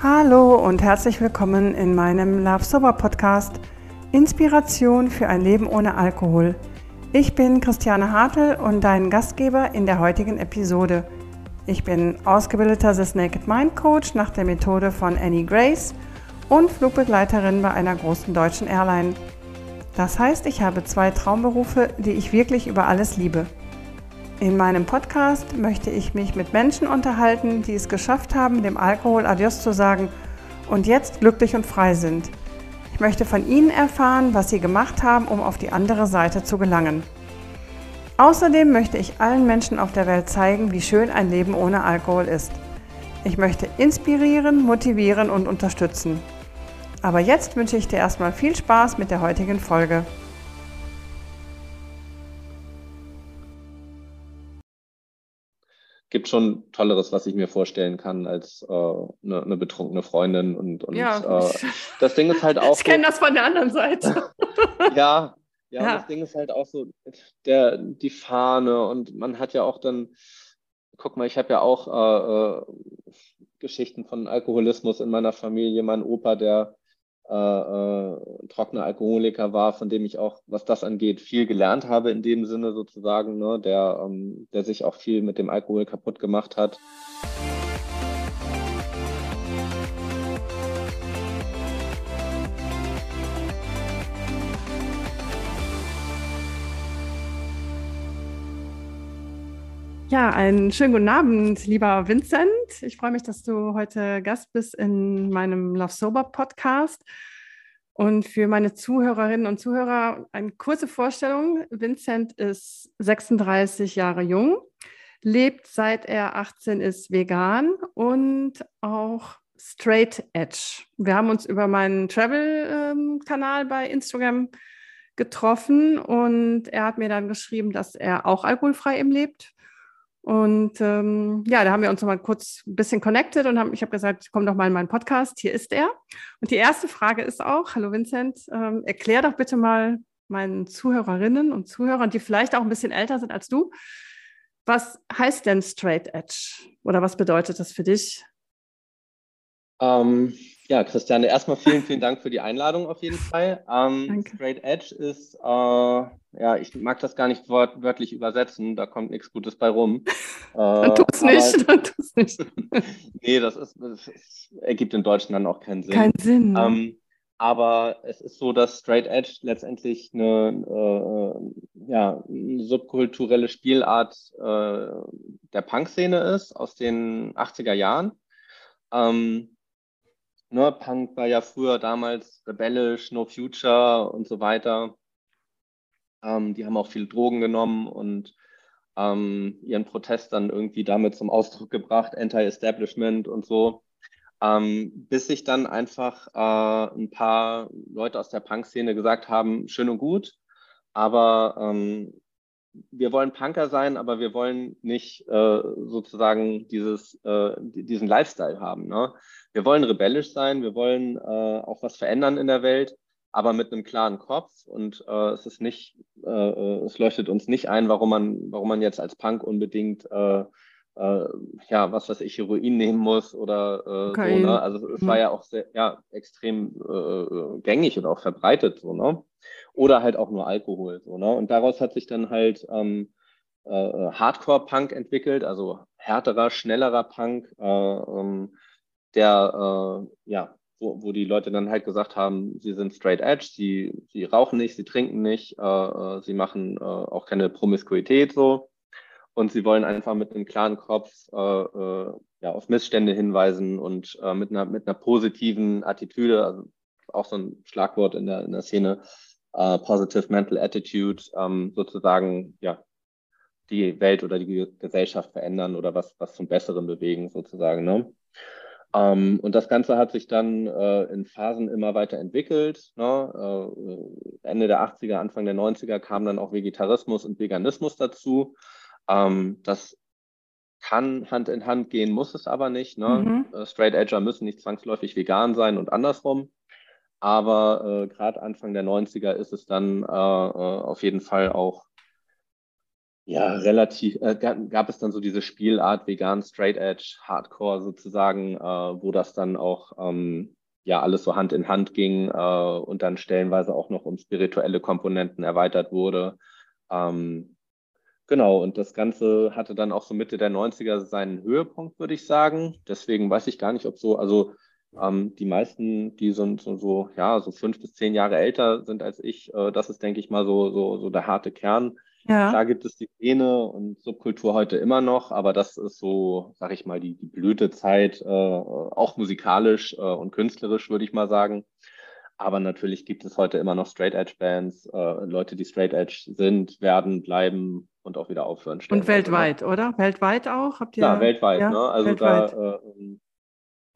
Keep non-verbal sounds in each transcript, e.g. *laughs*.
Hallo und herzlich willkommen in meinem Love Sober Podcast Inspiration für ein Leben ohne Alkohol. Ich bin Christiane Hartl und dein Gastgeber in der heutigen Episode. Ich bin ausgebildeter The Naked Mind Coach nach der Methode von Annie Grace und Flugbegleiterin bei einer großen deutschen Airline. Das heißt, ich habe zwei Traumberufe, die ich wirklich über alles liebe. In meinem Podcast möchte ich mich mit Menschen unterhalten, die es geschafft haben, dem Alkohol Adios zu sagen und jetzt glücklich und frei sind. Ich möchte von ihnen erfahren, was sie gemacht haben, um auf die andere Seite zu gelangen. Außerdem möchte ich allen Menschen auf der Welt zeigen, wie schön ein Leben ohne Alkohol ist. Ich möchte inspirieren, motivieren und unterstützen. Aber jetzt wünsche ich dir erstmal viel Spaß mit der heutigen Folge. Gibt schon Tolleres, was ich mir vorstellen kann, als äh, eine, eine betrunkene Freundin. Und, und ja. äh, das Ding ist halt *laughs* auch. Ich kenne das von der anderen Seite. *laughs* ja, ja, ja. das Ding ist halt auch so, der, die Fahne und man hat ja auch dann, guck mal, ich habe ja auch äh, äh, Geschichten von Alkoholismus in meiner Familie. Mein Opa, der äh, äh, trockener Alkoholiker war, von dem ich auch, was das angeht, viel gelernt habe in dem Sinne sozusagen, ne, der, ähm, der sich auch viel mit dem Alkohol kaputt gemacht hat. Ja, einen schönen guten Abend, lieber Vincent. Ich freue mich, dass du heute Gast bist in meinem Love Sober Podcast. Und für meine Zuhörerinnen und Zuhörer eine kurze Vorstellung. Vincent ist 36 Jahre jung, lebt seit er 18 ist vegan und auch straight edge. Wir haben uns über meinen Travel-Kanal ähm, bei Instagram getroffen und er hat mir dann geschrieben, dass er auch alkoholfrei im lebt und ähm, ja, da haben wir uns noch mal kurz ein bisschen connected und haben, ich habe gesagt, komm doch mal in meinen Podcast, hier ist er. Und die erste Frage ist auch, hallo Vincent, ähm, erklär doch bitte mal meinen Zuhörerinnen und Zuhörern, die vielleicht auch ein bisschen älter sind als du, was heißt denn Straight Edge oder was bedeutet das für dich? Ähm, ja, Christiane, erstmal vielen, vielen Dank für die Einladung auf jeden Fall. Ähm, Straight Edge ist, äh, ja, ich mag das gar nicht wort wörtlich übersetzen, da kommt nichts Gutes bei rum. *laughs* Äh, dann tut's nicht, dann tut's nicht. *laughs* nee, das, ist, das ist, ergibt in Deutschen dann auch keinen Sinn. Keinen Sinn. Ne? Ähm, aber es ist so, dass Straight Edge letztendlich eine, äh, ja, eine subkulturelle Spielart äh, der Punk-Szene ist aus den 80er Jahren. Ähm, Ne, Punk war ja früher damals rebellisch, No Future und so weiter. Ähm, die haben auch viel Drogen genommen und ähm, ihren Protest dann irgendwie damit zum Ausdruck gebracht, Anti-Establishment und so. Ähm, bis sich dann einfach äh, ein paar Leute aus der Punk-Szene gesagt haben, schön und gut, aber ähm, wir wollen Punker sein, aber wir wollen nicht äh, sozusagen dieses, äh, diesen Lifestyle haben. Ne? Wir wollen rebellisch sein, wir wollen äh, auch was verändern in der Welt, aber mit einem klaren Kopf. Und äh, es ist nicht, äh, äh, es leuchtet uns nicht ein, warum man, warum man jetzt als Punk unbedingt ja, was weiß ich, Heroin nehmen muss oder okay. so. Ne? Also es war mhm. ja auch sehr, ja, extrem gängig und auch verbreitet so, ne? Oder halt auch nur Alkohol. So, ne? Und daraus hat sich dann halt ähm, äh, Hardcore-Punk entwickelt, also härterer, schnellerer Punk, äh, ähm, der, äh, ja, wo, wo die Leute dann halt gesagt haben, sie sind straight edge, sie, sie rauchen nicht, sie trinken nicht, äh, äh, sie machen äh, auch keine Promiskuität so. Und sie wollen einfach mit einem klaren Kopf ja, auf Missstände hinweisen und mit, einer, mit einer positiven Attitüde, also auch so ein Schlagwort in der, in der Szene, äh, Positive Mental Attitude ähm, sozusagen ja die Welt oder die Gesellschaft verändern oder was, was zum Besseren bewegen sozusagen. Ne? Ähm, und das Ganze hat sich dann äh, in Phasen immer weiter entwickelt. Ne? Äh, Ende der 80er, Anfang der 90er kam dann auch Vegetarismus und Veganismus dazu. Ähm, das kann Hand in Hand gehen, muss es aber nicht. Ne? Mhm. Äh, Straight Edger müssen nicht zwangsläufig vegan sein und andersrum. Aber äh, gerade Anfang der 90er ist es dann äh, äh, auf jeden Fall auch ja, relativ, äh, gab, es dann so diese Spielart vegan, straight edge, Hardcore sozusagen, äh, wo das dann auch ähm, ja alles so Hand in Hand ging äh, und dann stellenweise auch noch um spirituelle Komponenten erweitert wurde. Ähm, genau, und das Ganze hatte dann auch so Mitte der 90er seinen Höhepunkt, würde ich sagen. Deswegen weiß ich gar nicht, ob so, also ähm, die meisten, die sind so, so, ja, so fünf bis zehn Jahre älter sind als ich, äh, das ist, denke ich mal, so, so, so der harte Kern. Ja. Klar gibt es die Szene und Subkultur heute immer noch, aber das ist so, sag ich mal, die, die Blütezeit, äh, auch musikalisch äh, und künstlerisch, würde ich mal sagen. Aber natürlich gibt es heute immer noch Straight Edge Bands, äh, Leute, die Straight Edge sind, werden, bleiben und auch wieder aufhören. Und weltweit, also, oder? Weltweit auch? Habt ihr? Ja, weltweit. Ja, ne? Also weltweit. da äh, ähm,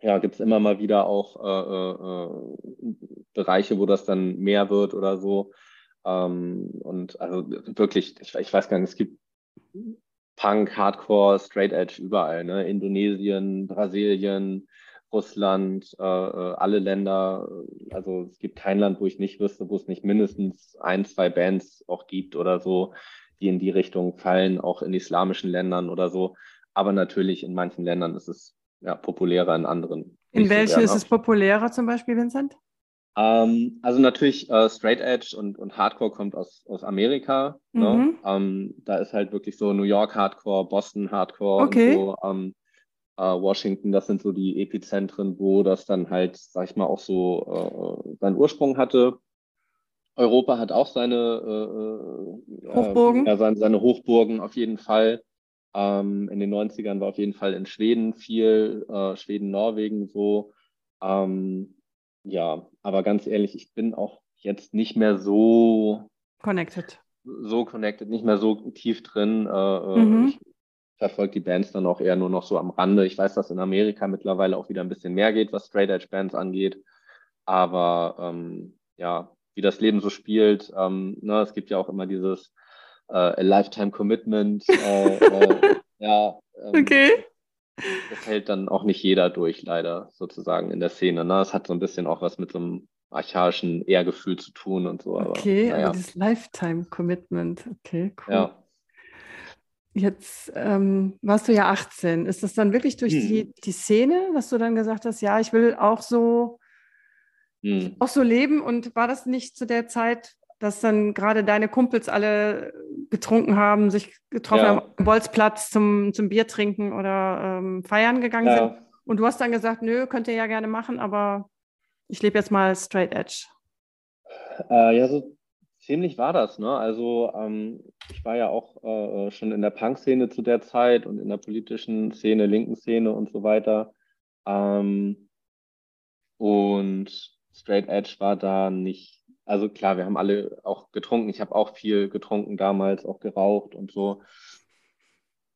ja, gibt es immer mal wieder auch äh, äh, Bereiche, wo das dann mehr wird oder so. Ähm, und also wirklich, ich, ich, weiß gar nicht, es gibt Punk, Hardcore, Straight Edge überall, ne? Indonesien, Brasilien, Russland, äh, äh, alle Länder. Also es gibt kein Land, wo ich nicht wüsste, wo es nicht mindestens ein, zwei Bands auch gibt oder so, die in die Richtung fallen, auch in islamischen Ländern oder so. Aber natürlich in manchen Ländern ist es ja populärer, in anderen. In welchen ist es populärer zum Beispiel, Vincent? Ähm, also natürlich äh, Straight Edge und, und Hardcore kommt aus, aus Amerika. Ne? Mhm. Ne? Ähm, da ist halt wirklich so New York Hardcore, Boston Hardcore okay. und so. Ähm, äh, Washington, das sind so die Epizentren, wo das dann halt, sag ich mal, auch so äh, seinen Ursprung hatte. Europa hat auch seine äh, äh Hochburgen. ja, seine, seine, Hochburgen auf jeden Fall. Ähm, in den 90ern war auf jeden Fall in Schweden viel, äh, Schweden, Norwegen so. Ähm, ja, aber ganz ehrlich, ich bin auch jetzt nicht mehr so connected. So connected, nicht mehr so tief drin. Äh, äh, mhm. Ich verfolge die Bands dann auch eher nur noch so am Rande. Ich weiß, dass in Amerika mittlerweile auch wieder ein bisschen mehr geht, was Straight Edge Bands angeht. Aber ähm, ja, wie das Leben so spielt, ähm, ne, es gibt ja auch immer dieses äh, Lifetime Commitment. Äh, äh, *laughs* ja, ähm, okay das hält dann auch nicht jeder durch, leider sozusagen in der Szene. Ne? Es hat so ein bisschen auch was mit so einem archaischen Ehrgefühl zu tun und so. Aber, okay, naja. aber das Lifetime-Commitment, okay, cool. Ja. Jetzt ähm, warst du ja 18. Ist das dann wirklich durch hm. die, die Szene, dass du dann gesagt hast, ja, ich will auch so, hm. auch so leben? Und war das nicht zu der Zeit, dass dann gerade deine Kumpels alle getrunken haben, sich getroffen ja. haben am Bolzplatz zum, zum Bier trinken oder ähm, feiern gegangen ja. sind. Und du hast dann gesagt, nö, könnt ihr ja gerne machen, aber ich lebe jetzt mal straight edge. Äh, ja, so ziemlich war das. Ne? Also ähm, ich war ja auch äh, schon in der Punk-Szene zu der Zeit und in der politischen Szene, linken Szene und so weiter. Ähm, und Straight Edge war da nicht also klar, wir haben alle auch getrunken. Ich habe auch viel getrunken damals, auch geraucht und so.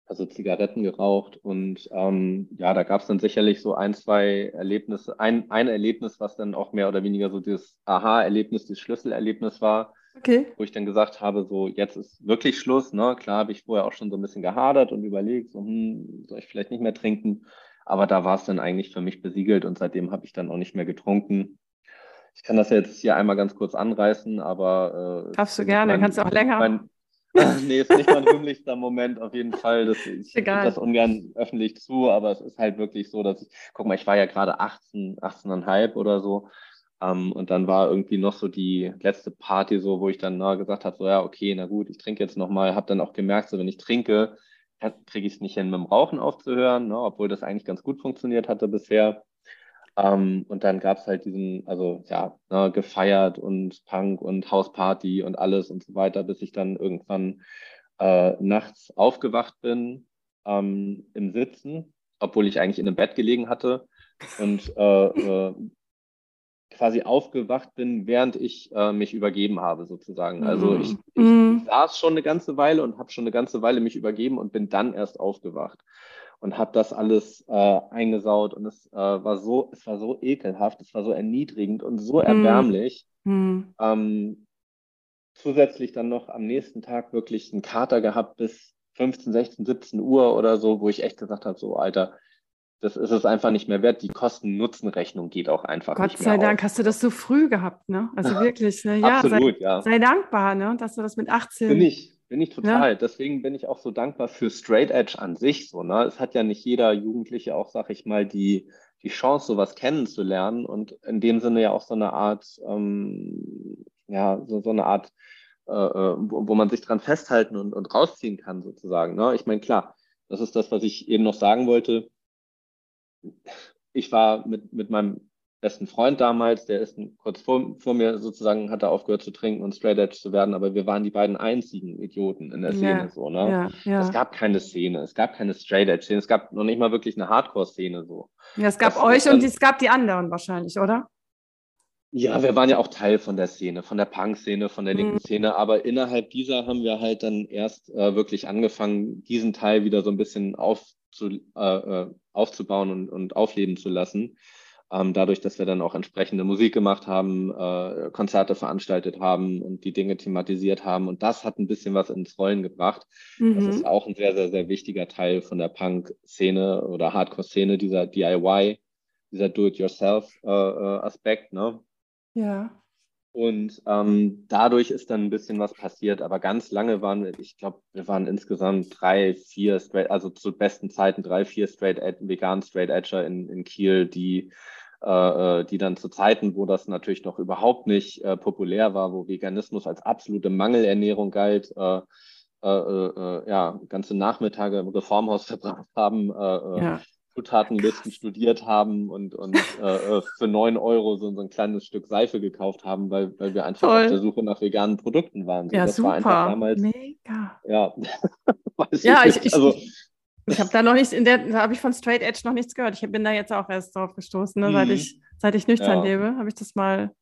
Also Zigaretten geraucht. Und ähm, ja, da gab es dann sicherlich so ein, zwei Erlebnisse. Ein, ein Erlebnis, was dann auch mehr oder weniger so dieses Aha-Erlebnis, dieses Schlüsselerlebnis war. Okay. Wo ich dann gesagt habe, so jetzt ist wirklich Schluss. Ne? Klar habe ich vorher auch schon so ein bisschen gehadert und überlegt, so, hm, soll ich vielleicht nicht mehr trinken. Aber da war es dann eigentlich für mich besiegelt und seitdem habe ich dann auch nicht mehr getrunken. Ich kann das jetzt hier einmal ganz kurz anreißen, aber. Äh, Darfst du gerne, mein, kannst du auch länger. Mein, *laughs* nee, ist nicht mein rühmlichster Moment auf jeden Fall. Das, ich gebe das ungern öffentlich zu, aber es ist halt wirklich so, dass ich, guck mal, ich war ja gerade 18, 18,5 oder so. Um, ähm, und dann war irgendwie noch so die letzte Party so, wo ich dann na, gesagt habe, so ja, okay, na gut, ich trinke jetzt nochmal, habe dann auch gemerkt, so wenn ich trinke, kriege ich es nicht hin, mit dem Rauchen aufzuhören, ne, obwohl das eigentlich ganz gut funktioniert hatte bisher. Ähm, und dann gab es halt diesen, also ja, ne, gefeiert und Punk und Hausparty und alles und so weiter, bis ich dann irgendwann äh, nachts aufgewacht bin ähm, im Sitzen, obwohl ich eigentlich in einem Bett gelegen hatte und äh, äh, quasi aufgewacht bin, während ich äh, mich übergeben habe, sozusagen. Also mhm. ich, ich, mhm. saß schon eine ganze Weile und habe schon eine ganze Weile mich übergeben und bin dann erst aufgewacht und habe das alles äh, eingesaut und es äh, war so, es war so ekelhaft, es war so erniedrigend und so hm. erbärmlich. Mm. Ähm, zusätzlich dann noch am nächsten Tag wirklich einen Kater gehabt bis 15, 16, 17 Uhr oder so, wo ich echt gesagt habe, so Alter, das ist es einfach nicht mehr wert. Die Kosten-Nutzen-Rechnung geht auch einfach Gott nicht mehr sei Dank auf. hast du das so früh gehabt, ne? Also *laughs* wirklich, ne? Ja, Absolut, sei, ja. Sei dankbar, ne? Dass du das mit 18 Bin ich. Bin ich total. Ja. Deswegen bin ich auch so dankbar für Straight Edge an sich. So, ne? Es hat ja nicht jeder Jugendliche auch, sag ich mal, die, die Chance, sowas kennenzulernen und in dem Sinne ja auch so eine Art, ähm, ja, so, so eine Art, äh, äh wo, wo, man sich dran festhalten und, und rausziehen kann, sozusagen. Ne? Ich meine, klar, das ist das, was ich eben noch sagen wollte. Ich war mit, mit meinem besten Freund damals, der ist kurz vor, vor mir sozusagen, hat er aufgehört zu trinken und Straight Edge zu werden, aber wir waren die beiden einzigen Idioten in der Szene ja, so, ne? Ja, ja. Es gab keine Szene, es gab keine Straight Edge Szene, es gab noch nicht mal wirklich eine Hardcore-Szene so. Ja, es gab das, euch und es gab die anderen wahrscheinlich, oder? Ja, wir waren ja auch Teil von der Szene, von der Punk-Szene, von der linken mhm. Szene, aber innerhalb dieser haben wir halt dann erst äh, wirklich angefangen, diesen Teil wieder so ein bisschen aufzu, äh, äh aufzubauen und, und aufleben zu lassen. Ähm, dadurch, dass wir dann auch entsprechende Musik gemacht haben, äh, Konzerte veranstaltet haben und die Dinge thematisiert haben. Und das hat ein bisschen was ins Rollen gebracht. Mhm. Das ist auch ein sehr, sehr, sehr wichtiger Teil Punk-Szene oder Hardcore-Szene, dieser DIY, dieser Do-it-yourself-Aspekt. Äh, ne? Ja. Und ähm, dadurch ist dann ein bisschen was passiert. Aber ganz lange waren wir, ich glaube, wir waren insgesamt drei, vier, straight, also zu besten Zeiten drei, vier Straight vegan Straight Edger in, in Kiel, die, äh, äh, die dann zu Zeiten, wo das natürlich noch überhaupt nicht äh, populär war, wo Veganismus als absolute Mangelernährung galt, äh, äh, äh, ja, ganze Nachmittage im Reformhaus *laughs* verbracht haben, ja. Zutatenlisten studiert haben und, und *laughs* äh, äh, für neun Euro so, so, ein kleines Stück Seife gekauft haben, weil, weil wir einfach Toll. auf der Suche nach veganen Produkten waren. So, ja, das super. war einfach damals. Mega. Ja, *laughs* ja ich, ich, also, ich, ich habe da noch nichts, in der, da habe ich von Straight Edge noch nichts gehört. Ich bin da jetzt auch erst drauf gestoßen, ne, seit, mhm. ich, seit ich nüchtern ja. lebe, habe ich das mal,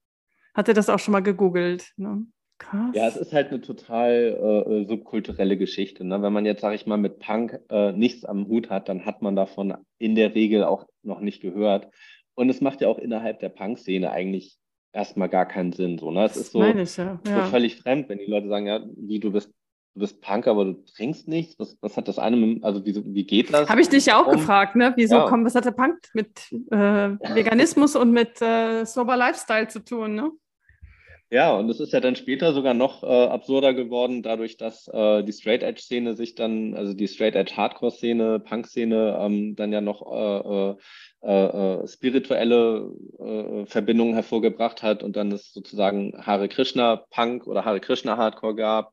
hatte das auch schon mal gegoogelt. Ne? Krass. Ja, es ist halt eine total äh, äh, subkulturelle Geschichte. Ne? Wenn man jetzt, sage ich mal, mit Punk äh, nichts am Hut hat, dann hat man davon in der Regel auch noch nicht gehört. Und es macht ja auch innerhalb der Punk-Szene eigentlich erstmal gar keinen Sinn. So, ne? Es ist so, ich, ja. Ja. so, völlig fremd, wenn die Leute sagen, ja, wie du bist, du bist Punk, aber du trinkst nichts. Was, was hat das eine mit, also wie, wie geht das? Habe ich dich ja auch um, gefragt, ne? Wieso ja. kommt, was hat der Punk mit äh, Veganismus und mit äh, sober Lifestyle zu tun, ne? Ja, und es ist ja dann später sogar noch äh, absurder geworden, dadurch, dass äh, die Straight Edge Szene sich dann, also die Straight Edge Hardcore Szene, Punk Szene, ähm, dann ja noch äh, äh, äh spirituelle äh, Verbindungen hervorgebracht hat und dann es sozusagen Hare Krishna Punk oder Hare Krishna Hardcore gab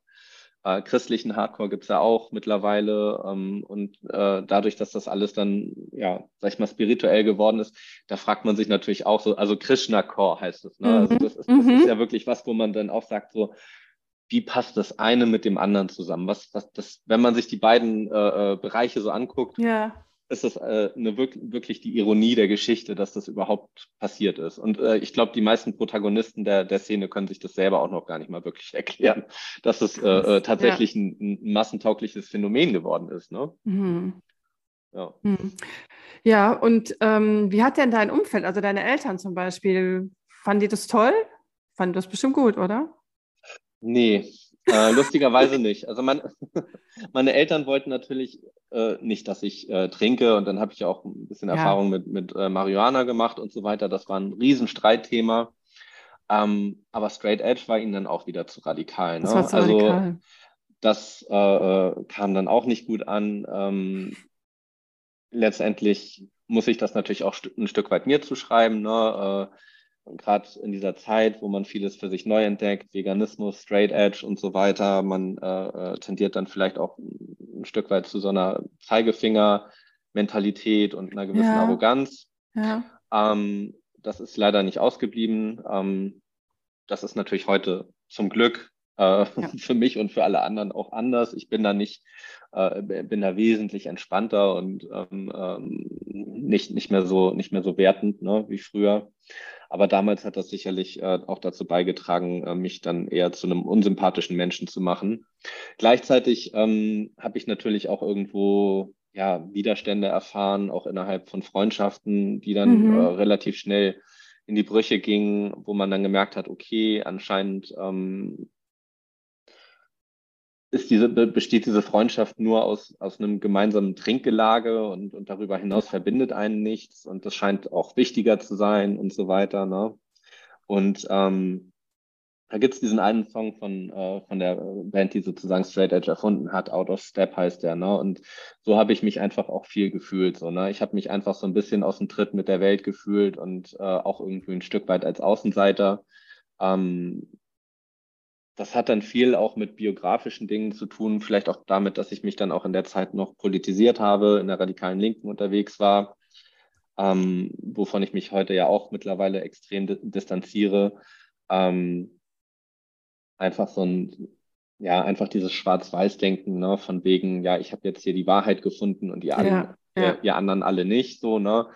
äh, christlichen Hardcore gibt es ja auch mittlerweile. Ähm, und äh, dadurch, dass das alles dann, ja, sag ich mal, spirituell geworden ist, da fragt man sich natürlich auch so, also Krishna-Core heißt es. Ne? Mhm. Also das ist, das mhm. ist ja wirklich was, wo man dann auch sagt, so, wie passt das eine mit dem anderen zusammen? Was, was das, wenn man sich die beiden äh, äh Bereiche so anguckt, ja ist das äh, eine wirklich, wirklich die Ironie der Geschichte, dass das überhaupt passiert ist. Und äh, ich glaube, die meisten Protagonisten der, der Szene können sich das selber auch noch gar nicht mal wirklich *laughs* erklären, dass es äh, äh, tatsächlich ja. ein, ein, massentaugliches Phänomen geworden ist. Ne? Mhm. Ja. Mhm. ja, und ähm, wie hat denn dein Umfeld, also deine Eltern zum Beispiel, fanden die das toll? Fanden das bestimmt gut, oder? Nee, äh, lustigerweise nicht. Also mein, *laughs* meine Eltern wollten natürlich äh, nicht, dass ich äh, trinke und dann habe ich auch ein bisschen ja. Erfahrung mit, mit äh, Marihuana gemacht und so weiter. Das war ein Riesenstreitthema. Ähm, aber Straight Edge war ihnen dann auch wieder zu radikal. Ne? Das zu also radikal. das äh, äh, kam dann auch nicht gut an. Ähm, letztendlich muss ich das natürlich auch ein Stück weit mir zuschreiben. Ne? Gerade in dieser Zeit, wo man vieles für sich neu entdeckt, Veganismus, Straight Edge und so weiter, man äh, äh, tendiert dann vielleicht auch ein Stück weit zu so einer Zeigefinger-Mentalität und einer gewissen ja. Arroganz. Ja. Ähm, das ist leider nicht ausgeblieben. Ähm, das ist natürlich heute zum Glück äh, ja. *laughs* für mich und für alle anderen auch anders. Ich bin da nicht, äh, bin da wesentlich entspannter und ähm, ähm, nicht, nicht mehr so, nicht mehr so wertend ne, wie früher. Aber damals hat das sicherlich äh, auch dazu beigetragen, äh, mich dann eher zu einem unsympathischen Menschen zu machen. Gleichzeitig ähm, habe ich natürlich auch irgendwo ja, Widerstände erfahren, auch innerhalb von Freundschaften, die dann mhm. äh, relativ schnell in die Brüche gingen, wo man dann gemerkt hat, okay, anscheinend ähm, ist diese, besteht diese Freundschaft nur aus, aus einem gemeinsamen Trinkgelage und, und darüber hinaus verbindet einen nichts und das scheint auch wichtiger zu sein und so weiter. Ne? Und ähm, da gibt es diesen einen Song von, äh, von der Band, die sozusagen Straight Edge erfunden hat, Out of Step heißt der, ne? Und so habe ich mich einfach auch viel gefühlt. So, ne? Ich habe mich einfach so ein bisschen aus dem Tritt mit der Welt gefühlt und äh, auch irgendwie ein Stück weit als Außenseiter. Ähm, das hat dann viel auch mit biografischen Dingen zu tun, vielleicht auch damit, dass ich mich dann auch in der Zeit noch politisiert habe, in der radikalen Linken unterwegs war, ähm, wovon ich mich heute ja auch mittlerweile extrem distanziere. Ähm, einfach so ein, ja, einfach dieses Schwarz-Weiß-Denken, ne, von wegen, ja, ich habe jetzt hier die Wahrheit gefunden und ihr, alle, ja, ja. Ihr, ihr, anderen alle nicht, so, ne.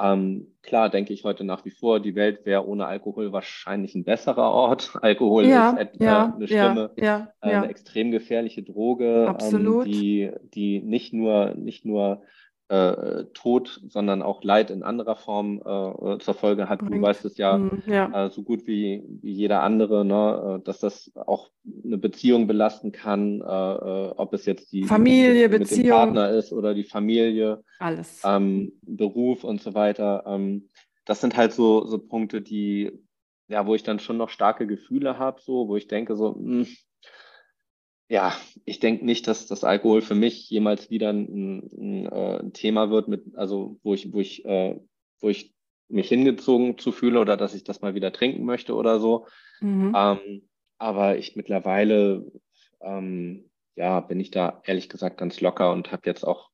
Ähm, klar denke ich heute nach wie vor, die Welt wäre ohne Alkohol wahrscheinlich ein besserer Ort. *laughs* Alkohol ja, ist äh, ja, eine schlimme, ja, äh, eine extrem gefährliche Droge, ähm, die, die nicht nur, nicht nur äh, Tod, sondern auch Leid in anderer Form äh, zur Folge hat. Du weißt es ja, mm, ja. Äh, so gut wie, wie jeder andere, ne, äh, dass das auch eine Beziehung belasten kann, äh, äh, ob es jetzt die Familie, mit, Beziehung, mit Partner ist oder die Familie, alles, ähm, Beruf und so weiter. Ähm, das sind halt so, so Punkte, die ja, wo ich dann schon noch starke Gefühle habe, so, wo ich denke, so, mh, hm, ja, ich denke nicht, dass das Alkohol für mich jemals wieder ein, ein, äh, ein, Thema wird, mit, also wo ich, wo ich, äh, wo ich mich hingezogen zu fühle oder dass ich das mal wieder trinken möchte oder so. Mhm. Ähm, aber ich mittlerweile, ähm, ja, bin ich da ehrlich gesagt ganz locker und habe jetzt auch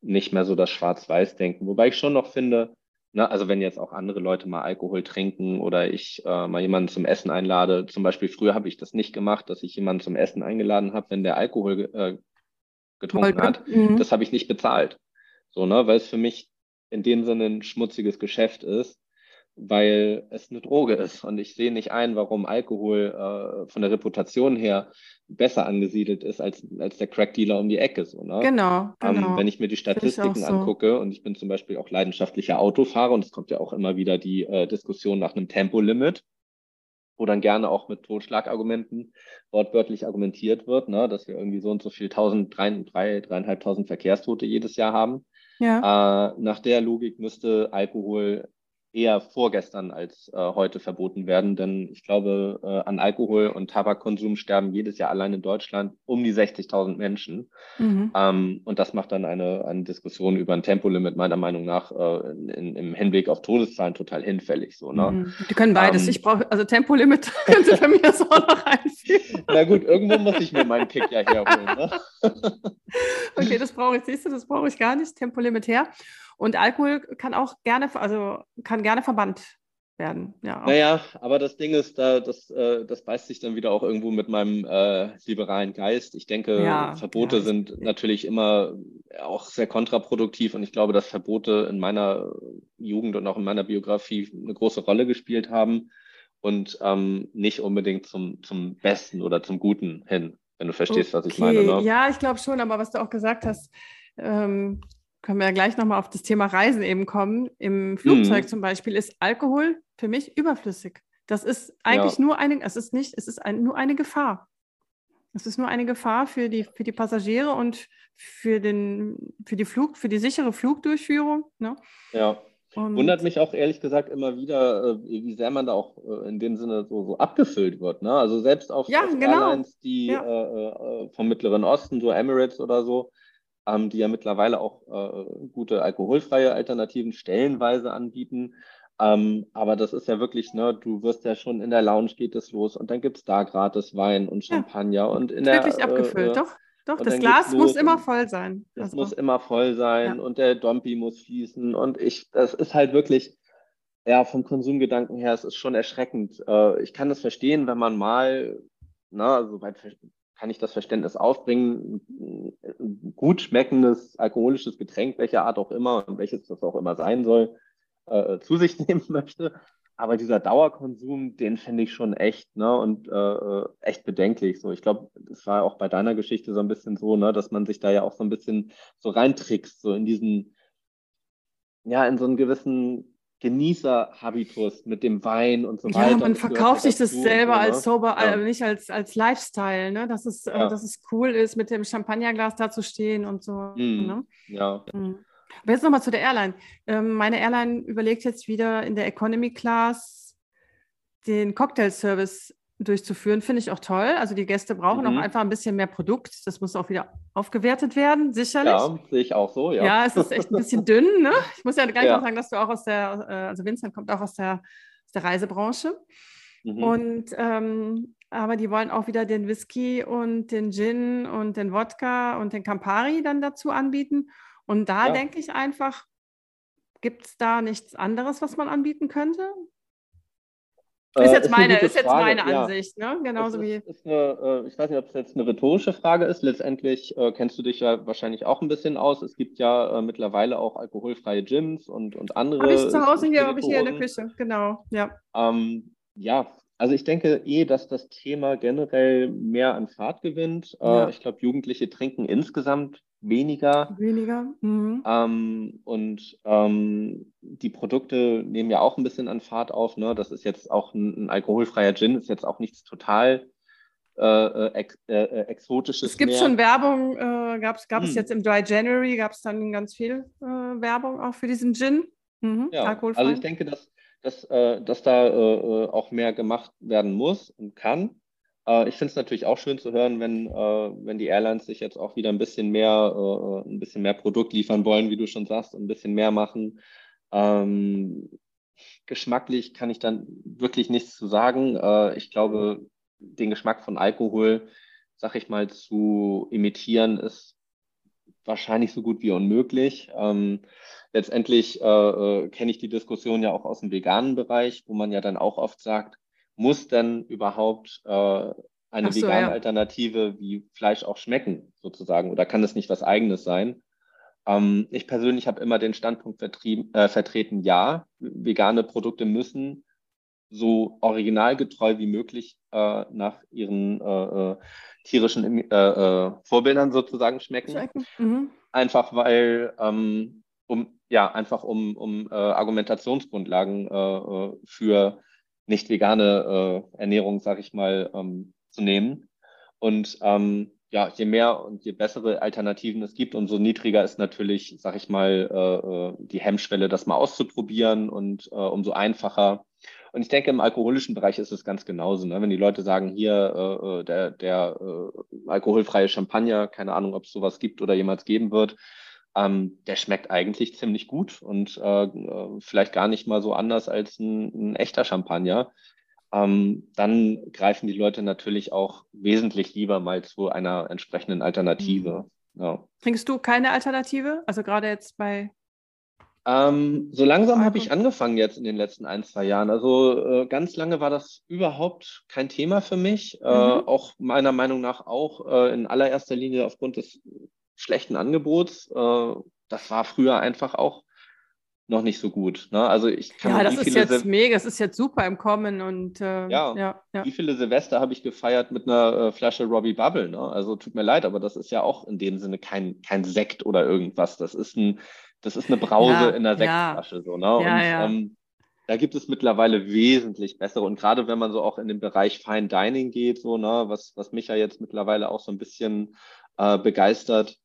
nicht mehr so das Schwarz-Weiß-Denken. Wobei ich schon noch finde, Ne? Also wenn jetzt auch andere Leute mal Alkohol trinken oder ich äh, mal jemanden zum Essen einlade, zum Beispiel früher habe ich das nicht gemacht, dass ich jemanden zum Essen eingeladen habe, wenn der Alkohol äh, getrunken hat. Mhm. Das habe ich nicht bezahlt. So, ne, weil es für mich in dem Sinne ein schmutziges Geschäft ist weil es eine Droge ist. Und ich sehe nicht ein, warum Alkohol äh, von der Reputation her besser angesiedelt ist als, als der Crackdealer um die Ecke. So, ne? Genau, genau. Ähm, wenn ich mir die Statistiken so. angucke, und ich bin zum Beispiel auch leidenschaftlicher Autofahrer, und es kommt ja auch immer wieder die äh, Diskussion nach einem Tempolimit, wo dann gerne auch mit Totschlagargumenten wortwörtlich argumentiert wird, ne, dass wir irgendwie so und so viel tausend, drei, drei, dreieinhalbtausend Verkehrstote jedes Jahr haben. Ja. Äh, nach der Logik müsste Alkohol eher vorgestern als äh, heute verboten werden. Denn ich glaube, äh, an Alkohol- und Tabakkonsum sterben jedes Jahr allein in Deutschland um die 60.000 Menschen. Mhm. Ähm, und das macht dann eine, eine Diskussion über ein Tempolimit meiner Meinung nach äh, in, im Hinblick auf Todeszahlen total hinfällig. So, ne? Mhm. Die können beides. Ähm, ich brauche, also Tempolimit *laughs* könnte für mich das auch noch einführen. Na gut, irgendwo muss ich mir meinen Kick ja herholen. Ne? *laughs* okay, das brauche ich, siehst du, das brauche ich gar nicht. Tempolimit her. Und Alkohol kann auch gerne, also kann gerne verbannt werden. Ja, naja, aber das Ding ist, da, das, äh, das beißt sich dann wieder auch irgendwo mit meinem äh, liberalen Geist. Ich denke, ja, Verbote ja, sind ich, natürlich immer auch sehr kontraproduktiv und ich glaube, dass Verbote in meiner Jugend und auch in meiner Biografie eine große Rolle gespielt haben und ähm, nicht unbedingt zum, zum Besten oder zum Guten hin, wenn du verstehst, okay. was ich meine. Ne? Ja, ich glaube schon, aber was du auch gesagt hast, ähm, können wir ja gleich nochmal auf das Thema Reisen eben kommen. Im Flugzeug mhm. zum Beispiel ist Alkohol für mich überflüssig. Das ist eigentlich ja. nur eine, es ist nicht, es ist ein, nur eine Gefahr. Es ist nur eine Gefahr für die, für die Passagiere und für, den, für, die Flug, für die sichere Flugdurchführung. Ne? Ja. Und Wundert mich auch ehrlich gesagt immer wieder, äh, wie sehr man da auch äh, in dem Sinne so, so abgefüllt wird. Ne? Also selbst auf, ja, auf genau. Airlines, die ja. äh, äh vom Mittleren Osten, so Emirates oder so, ähm, die ja mittlerweile auch äh, gute alkoholfreie Alternativen stellenweise anbieten. Ähm, aber das ist ja wirklich, ne, du wirst ja schon in der Lounge geht es los und dann gibt es da gratis Wein und Champagner ja, und in der. Wirklich abgefüllt, äh, doch. Doch, das Glas muss immer voll sein. Es also. muss immer voll sein ja. und der Dompi muss fließen. Und ich, das ist halt wirklich, ja, vom Konsumgedanken her, es ist schon erschreckend. Äh, ich kann das verstehen, wenn man mal, na, ne, soweit kann ich das Verständnis aufbringen, gut schmeckendes alkoholisches Getränk, welcher Art auch immer und welches das auch immer sein soll, äh, zu sich *laughs* nehmen möchte. Aber dieser Dauerkonsum, den finde ich schon echt, ne, und äh, echt bedenklich. So, ich glaube, das war auch bei deiner Geschichte so ein bisschen so, ne, dass man sich da ja auch so ein bisschen so reintrickst, so in diesen, ja, in so einen gewissen Genießer-Habitus mit dem Wein und so weiter. Ja, man verkauft sich das selber so, ne? als sober, ja. nicht als, als Lifestyle, ne? dass, es, äh, ja. dass es cool ist, mit dem Champagnerglas da zu stehen und so. Mm, ne? Ja. Mhm. Aber jetzt nochmal zu der Airline. Ähm, meine Airline überlegt jetzt wieder in der Economy Class den Cocktail-Service durchzuführen, finde ich auch toll. Also die Gäste brauchen mhm. auch einfach ein bisschen mehr Produkt. Das muss auch wieder aufgewertet werden, sicherlich. Ja, sehe ich auch so, ja. Ja, es ist echt ein bisschen *laughs* dünn. Ne? Ich muss ja gar nicht ja. sagen, dass du auch aus der, äh, also Vincent kommt auch aus der, aus der Reisebranche. Mhm. Und ähm, aber die wollen auch wieder den Whisky und den Gin und den Wodka und den Campari dann dazu anbieten. Und da ja. denke ich einfach, gibt es da nichts anderes, was man anbieten könnte? Ist jetzt, äh, meine, ist jetzt meine Ansicht, ja. ne? Genauso ist, wie. Ist eine, äh, ich weiß nicht, ob es jetzt eine rhetorische Frage ist. Letztendlich äh, kennst du dich ja wahrscheinlich auch ein bisschen aus. Es gibt ja äh, mittlerweile auch alkoholfreie Gins und, und andere. Habe ich zu Hause hier, habe ich hier in der Küche, genau. Ja. Ähm, ja, also ich denke eh, dass das Thema generell mehr an Fahrt gewinnt. Äh, ja. ich glaube, Jugendliche trinken insgesamt weniger. Weniger. Mhm. Ähm, und ähm, die Produkte nehmen ja auch ein bisschen an Fahrt auf. Ne? Das ist jetzt auch ein, ein alkoholfreier Gin, ist jetzt auch nichts total äh, äh ex, äh, äh, exotisches. Es gibt mehr. schon Werbung, äh, gab's, gab es hm. jetzt im Dry January, gab es dann ganz viel äh, Werbung auch für diesen Gin. Mhm, ja, also ich denke, dass, dass, dass da auch mehr gemacht werden muss und kann. Äh, ich finde es natürlich auch schön zu hören, wenn, äh, wenn die Airlines sich jetzt auch wieder ein bisschen mehr, äh, ein bisschen mehr Produkt liefern wollen, wie du schon sagst, und ein bisschen mehr machen. Ähm, geschmacklich kann ich dann wirklich nichts zu sagen. Äh, ich glaube, den Geschmack von Alkohol, sag ich mal, zu imitieren, ist wahrscheinlich so gut wie unmöglich. Ähm, letztendlich äh, äh, kenne ich die Diskussion ja auch aus dem veganen Bereich, wo man ja dann auch oft sagt, muss denn überhaupt äh, eine so, vegane ja. Alternative wie Fleisch auch schmecken, sozusagen? Oder kann es nicht was Eigenes sein? Ähm, ich persönlich habe immer den Standpunkt äh, vertreten, ja, vegane Produkte müssen so originalgetreu wie möglich äh, nach ihren äh, äh tierischen äh, äh, Vorbildern sozusagen schmecken. Mhm. Einfach weil, ähm, um, ja, einfach um, um Argumentationsgrundlagen für nicht vegane äh, Ernährung, sag ich mal, ähm, zu nehmen. Und ähm, ja, je mehr und je bessere Alternativen es gibt, umso niedriger ist natürlich, sag ich mal, äh, äh, die Hemmschwelle, das mal auszuprobieren und äh, umso einfacher. Und ich denke, im alkoholischen Bereich ist es ganz genauso. Ne? Wenn die Leute sagen, hier äh, äh der, der äh, alkoholfreie Champagner, keine Ahnung, ob es sowas gibt oder jemals geben wird, ähm, der schmeckt eigentlich ziemlich gut und äh, äh, vielleicht gar nicht mal so anders als ein, ein echter Champagner. Ähm, dann greifen die Leute natürlich auch wesentlich lieber mal zu einer entsprechenden Alternative. Mhm. Ja. Trinkst du keine Alternative? Also gerade jetzt bei. Ähm, so langsam habe ich angefangen jetzt in den letzten ein, zwei Jahren. Also äh, ganz lange war das überhaupt kein Thema für mich. Äh, mhm. Auch meiner Meinung nach auch äh, in allererster Linie aufgrund des schlechten Angebots. Äh, das war früher einfach auch noch nicht so gut. Ne? Also ich kann ja, das ist jetzt Sil mega, es ist jetzt super im Kommen und äh, ja, ja, ja, wie viele Silvester habe ich gefeiert mit einer äh, Flasche Robbie Bubble? Ne? Also tut mir leid, aber das ist ja auch in dem Sinne kein, kein Sekt oder irgendwas. Das ist ein, das ist eine Brause ja, in einer Sektflasche. So, ne? und, ähm, da gibt es mittlerweile wesentlich bessere. Und gerade wenn man so auch in den Bereich Fine Dining geht, so, ne, was, was mich ja jetzt mittlerweile auch so ein bisschen äh, begeistert,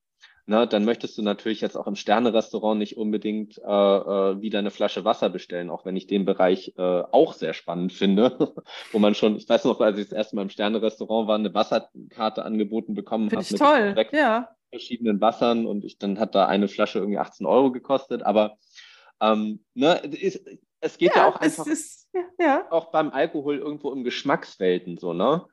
ne, dann möchtest du natürlich jetzt auch im Sternerestaurant nicht unbedingt äh, äh, wieder eine Flasche Wasser bestellen, auch wenn ich den Bereich äh, auch sehr spannend finde, *laughs* wo man schon, ich weiß noch, als ich das erste Mal im Sternerestaurant war, eine Wasserkarte angeboten bekommen habe mit toll. sechs ja. verschiedenen Wassern und ich dann hat da eine Flasche irgendwie 18 Euro gekostet, aber ähm, ne, ist, es geht ja, ja auch einfach ist, ja. auch beim Alkohol irgendwo um Geschmackswelten so, ne?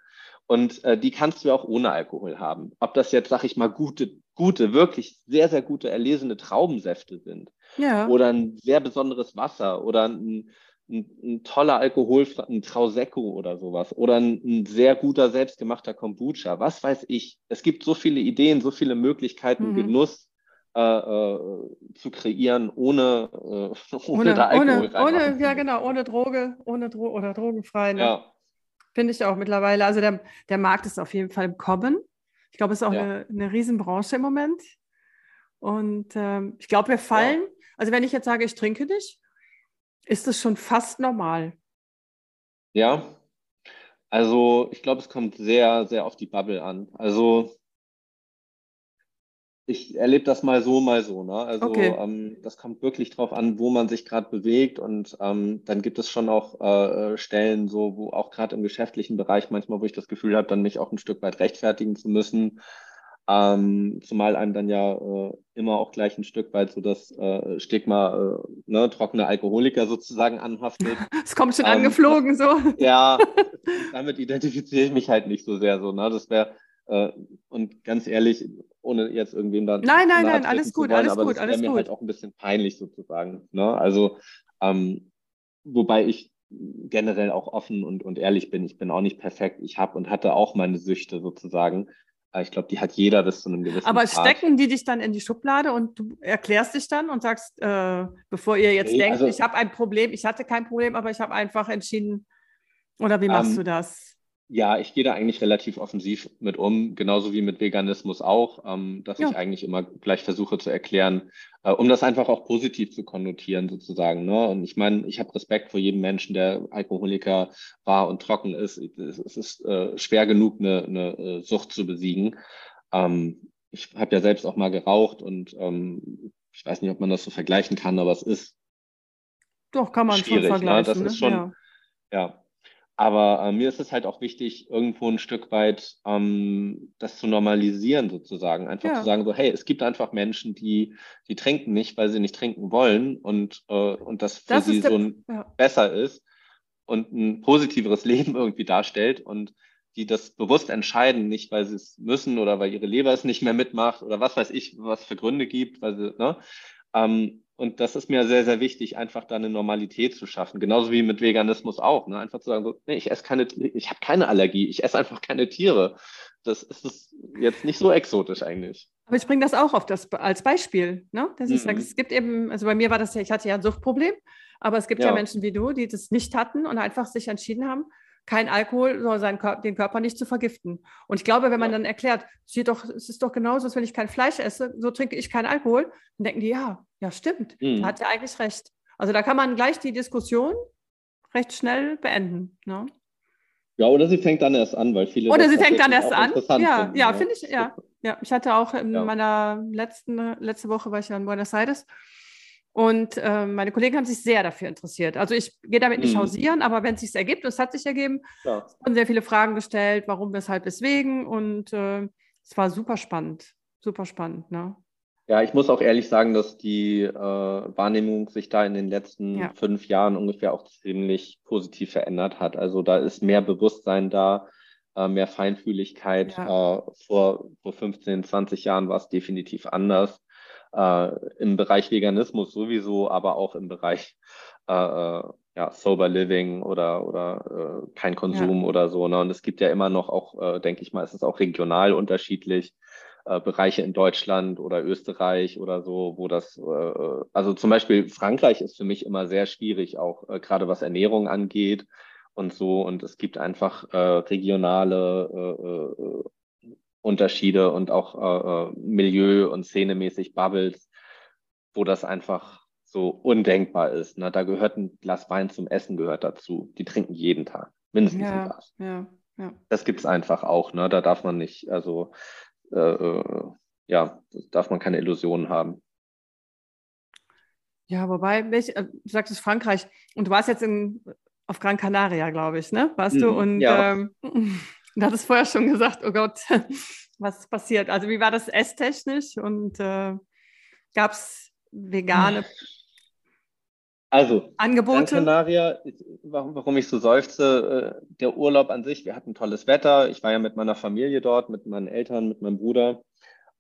Und äh, die kannst du auch ohne Alkohol haben. Ob das jetzt, sag ich mal, gute, gute, wirklich sehr, sehr gute erlesene Traubensäfte sind. Ja. Oder ein sehr besonderes Wasser oder ein, ein, ein toller Alkohol, ein Trausecco oder sowas. Oder ein, ein, sehr guter, selbstgemachter Kombucha. Was weiß ich. Es gibt so viele Ideen, so viele Möglichkeiten, mhm. Genuss äh, äh, zu kreieren, ohne, äh, *laughs* ohne, ohne, da Alkohol ohne, ohne Ja, genau, ohne Droge, ohne Dro oder drogenfrei. Ne? Ja. Finde ich auch mittlerweile. Also der, der Markt ist auf jeden Fall im Kommen. Ich glaube, es ist auch ja. eine, eine Riesenbranche im Moment. Und ähm, ich glaube, wir fallen, ja. also wenn ich jetzt sage, ich trinke nicht, ist das schon fast normal. Ja, also ich glaube, es kommt sehr, sehr auf die Bubble an. Also ich erlebe das mal so, mal so. Ne? Also okay. ähm, das kommt wirklich drauf an, wo man sich gerade bewegt. Und ähm, dann gibt es schon auch äh, Stellen, so wo auch gerade im geschäftlichen Bereich manchmal, wo ich das Gefühl habe, dann mich auch ein Stück weit rechtfertigen zu müssen. Ähm, zumal einem dann ja äh, immer auch gleich ein Stück weit so das äh, Stigma äh, ne, trockene Alkoholiker sozusagen anhaftet. *laughs* Es kommt schon ähm, angeflogen so. *laughs* Ja, damit identifiziere ich mich halt nicht so sehr so. Ne? Das wäre äh, und ganz ehrlich, ohne jetzt irgendwem dann. Nein, nein, nein, alles gut, wollen, alles aber gut, das alles mir gut. halt auch ein bisschen peinlich sozusagen. Ne? Also, ähm, wobei ich generell auch offen und, und ehrlich bin. Ich bin auch nicht perfekt. Ich habe und hatte auch meine Süchte sozusagen. Ich glaube, die hat jeder bis zu einem gewissen Aber stecken die dich dann in die Schublade und du erklärst dich dann und sagst, äh, bevor ihr jetzt nee, denkt, also, ich habe ein Problem, ich hatte kein Problem, aber ich habe einfach entschieden, oder wie machst ähm, du das? Ja, ich gehe da eigentlich relativ offensiv mit um, genauso wie mit Veganismus auch, ähm, dass ja. ich eigentlich immer gleich versuche zu erklären, äh, um das einfach auch positiv zu konnotieren sozusagen. Ne? Und ich meine, ich habe Respekt vor jedem Menschen, der Alkoholiker war und trocken ist. Es, es ist äh, schwer genug, eine, eine äh, Sucht zu besiegen. Ähm, ich habe ja selbst auch mal geraucht und ähm, ich weiß nicht, ob man das so vergleichen kann, aber es ist doch kann man schon vergleichen. Ne? Das ne? ist schon, ja. ja. Aber äh, mir ist es halt auch wichtig, irgendwo ein Stück weit ähm, das zu normalisieren, sozusagen. Einfach ja. zu sagen, so, hey, es gibt einfach Menschen, die, die trinken nicht, weil sie nicht trinken wollen und, äh, und das für das sie so ein, ja. besser ist und ein positiveres *laughs* Leben irgendwie darstellt und die das bewusst entscheiden, nicht weil sie es müssen oder weil ihre Leber es nicht mehr mitmacht oder was weiß ich, was für Gründe gibt, weil sie, ne? Ähm, und das ist mir sehr, sehr wichtig, einfach da eine Normalität zu schaffen. Genauso wie mit Veganismus auch. Ne? Einfach zu sagen, so, nee, ich esse keine, ich habe keine Allergie, ich esse einfach keine Tiere. Das ist jetzt nicht so exotisch eigentlich. Aber ich bringe das auch auf das als Beispiel, ne? dass ich mhm. sage, es gibt eben, also bei mir war das ja, ich hatte ja ein Suchtproblem, aber es gibt ja. ja Menschen wie du, die das nicht hatten und einfach sich entschieden haben, kein Alkohol, soll seinen Körper, den Körper nicht zu vergiften. Und ich glaube, wenn man ja. dann erklärt, es, doch, es ist doch genauso, als wenn ich kein Fleisch esse, so trinke ich keinen Alkohol, dann denken die, ja, ja, stimmt, mhm. hat ja eigentlich recht. Also da kann man gleich die Diskussion recht schnell beenden. Ne? Ja, oder sie fängt dann erst an, weil viele. Oder sie fängt dann erst an. Ja, finden, ja, finde ich, ja. Ja, ich hatte auch in ja. meiner letzten, letzte Woche war ich ja in Buenos Aires und äh, meine Kollegen haben sich sehr dafür interessiert. Also ich gehe damit nicht mhm. hausieren, aber wenn es sich ergibt, es hat sich ergeben, ja. es wurden sehr viele Fragen gestellt, warum, weshalb, weswegen. Und äh, es war super spannend, super spannend. Ne? Ja, ich muss auch ehrlich sagen, dass die äh, Wahrnehmung sich da in den letzten ja. fünf Jahren ungefähr auch ziemlich positiv verändert hat. Also da ist mehr Bewusstsein da, äh, mehr Feinfühligkeit. Ja. Äh, vor, vor 15, 20 Jahren war es definitiv anders äh, im Bereich Veganismus sowieso, aber auch im Bereich äh, äh, ja, Sober Living oder, oder äh, kein Konsum ja. oder so. Ne? Und es gibt ja immer noch auch, äh, denke ich mal, es ist auch regional unterschiedlich. Äh, Bereiche in Deutschland oder Österreich oder so, wo das, äh, also zum Beispiel Frankreich ist für mich immer sehr schwierig, auch gerade was Ernährung angeht und so. Und es gibt einfach regionale Unterschiede und auch äh, äh, Milieu- und szenemäßig Bubbles, wo das einfach so undenkbar ist. Ne? Da gehört ein Glas Wein zum Essen gehört dazu. Die trinken jeden Tag mindestens ja, ein Glas. Ja, ja. Das gibt es einfach auch. Ne? Da darf man nicht, also äh, äh ja, darf man keine Illusionen haben. Ja, wobei, äh, du sagtest Frankreich und du warst jetzt in, auf Gran Canaria, glaube ich, ne? Warst mhm, du und ja. ähm, Du hattest vorher schon gesagt, oh Gott, *laughs* was passiert? Also wie war das esstechnisch und äh, gab es vegane also, Angebote? Gran Canaria, warum, warum ich so seufze, äh, der Urlaub an sich, wir hatten tolles Wetter. Ich war ja mit meiner Familie dort, mit meinen Eltern, mit meinem Bruder.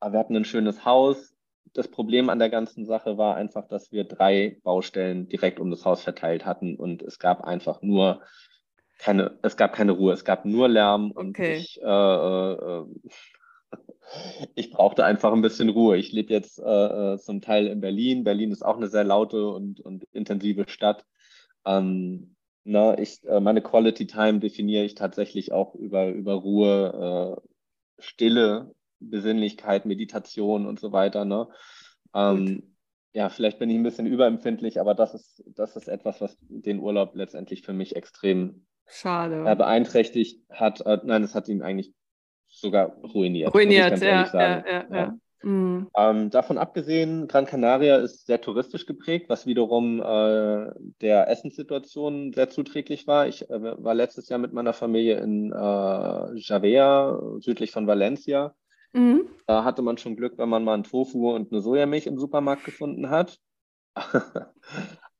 Aber wir hatten ein schönes Haus. Das Problem an der ganzen Sache war einfach, dass wir drei Baustellen direkt um das Haus verteilt hatten und es gab einfach nur keine, es gab keine Ruhe, es gab nur Lärm und okay. ich, äh, äh, *laughs* ich brauchte einfach ein bisschen Ruhe. Ich lebe jetzt äh, äh, zum Teil in Berlin. Berlin ist auch eine sehr laute und, und intensive Stadt. Ähm, na, ne, ich, äh, meine Quality Time definiere ich tatsächlich auch über, über Ruhe, äh, Stille, Besinnlichkeit, Meditation und so weiter. Ne? Ähm, ja, vielleicht bin ich ein bisschen überempfindlich, aber das ist, das ist etwas, was den Urlaub letztendlich für mich extrem Schade. Äh, beeinträchtigt hat. Äh, nein, es hat ihn eigentlich sogar ruiniert. Ruiniert, ja, ja, ja, ja, Mhm. Ähm, davon abgesehen, Gran Canaria ist sehr touristisch geprägt, was wiederum äh, der Essenssituation sehr zuträglich war. Ich äh, war letztes Jahr mit meiner Familie in äh, Javea, südlich von Valencia. Mhm. Da hatte man schon Glück, wenn man mal einen Tofu und eine Sojamilch im Supermarkt gefunden hat. *laughs*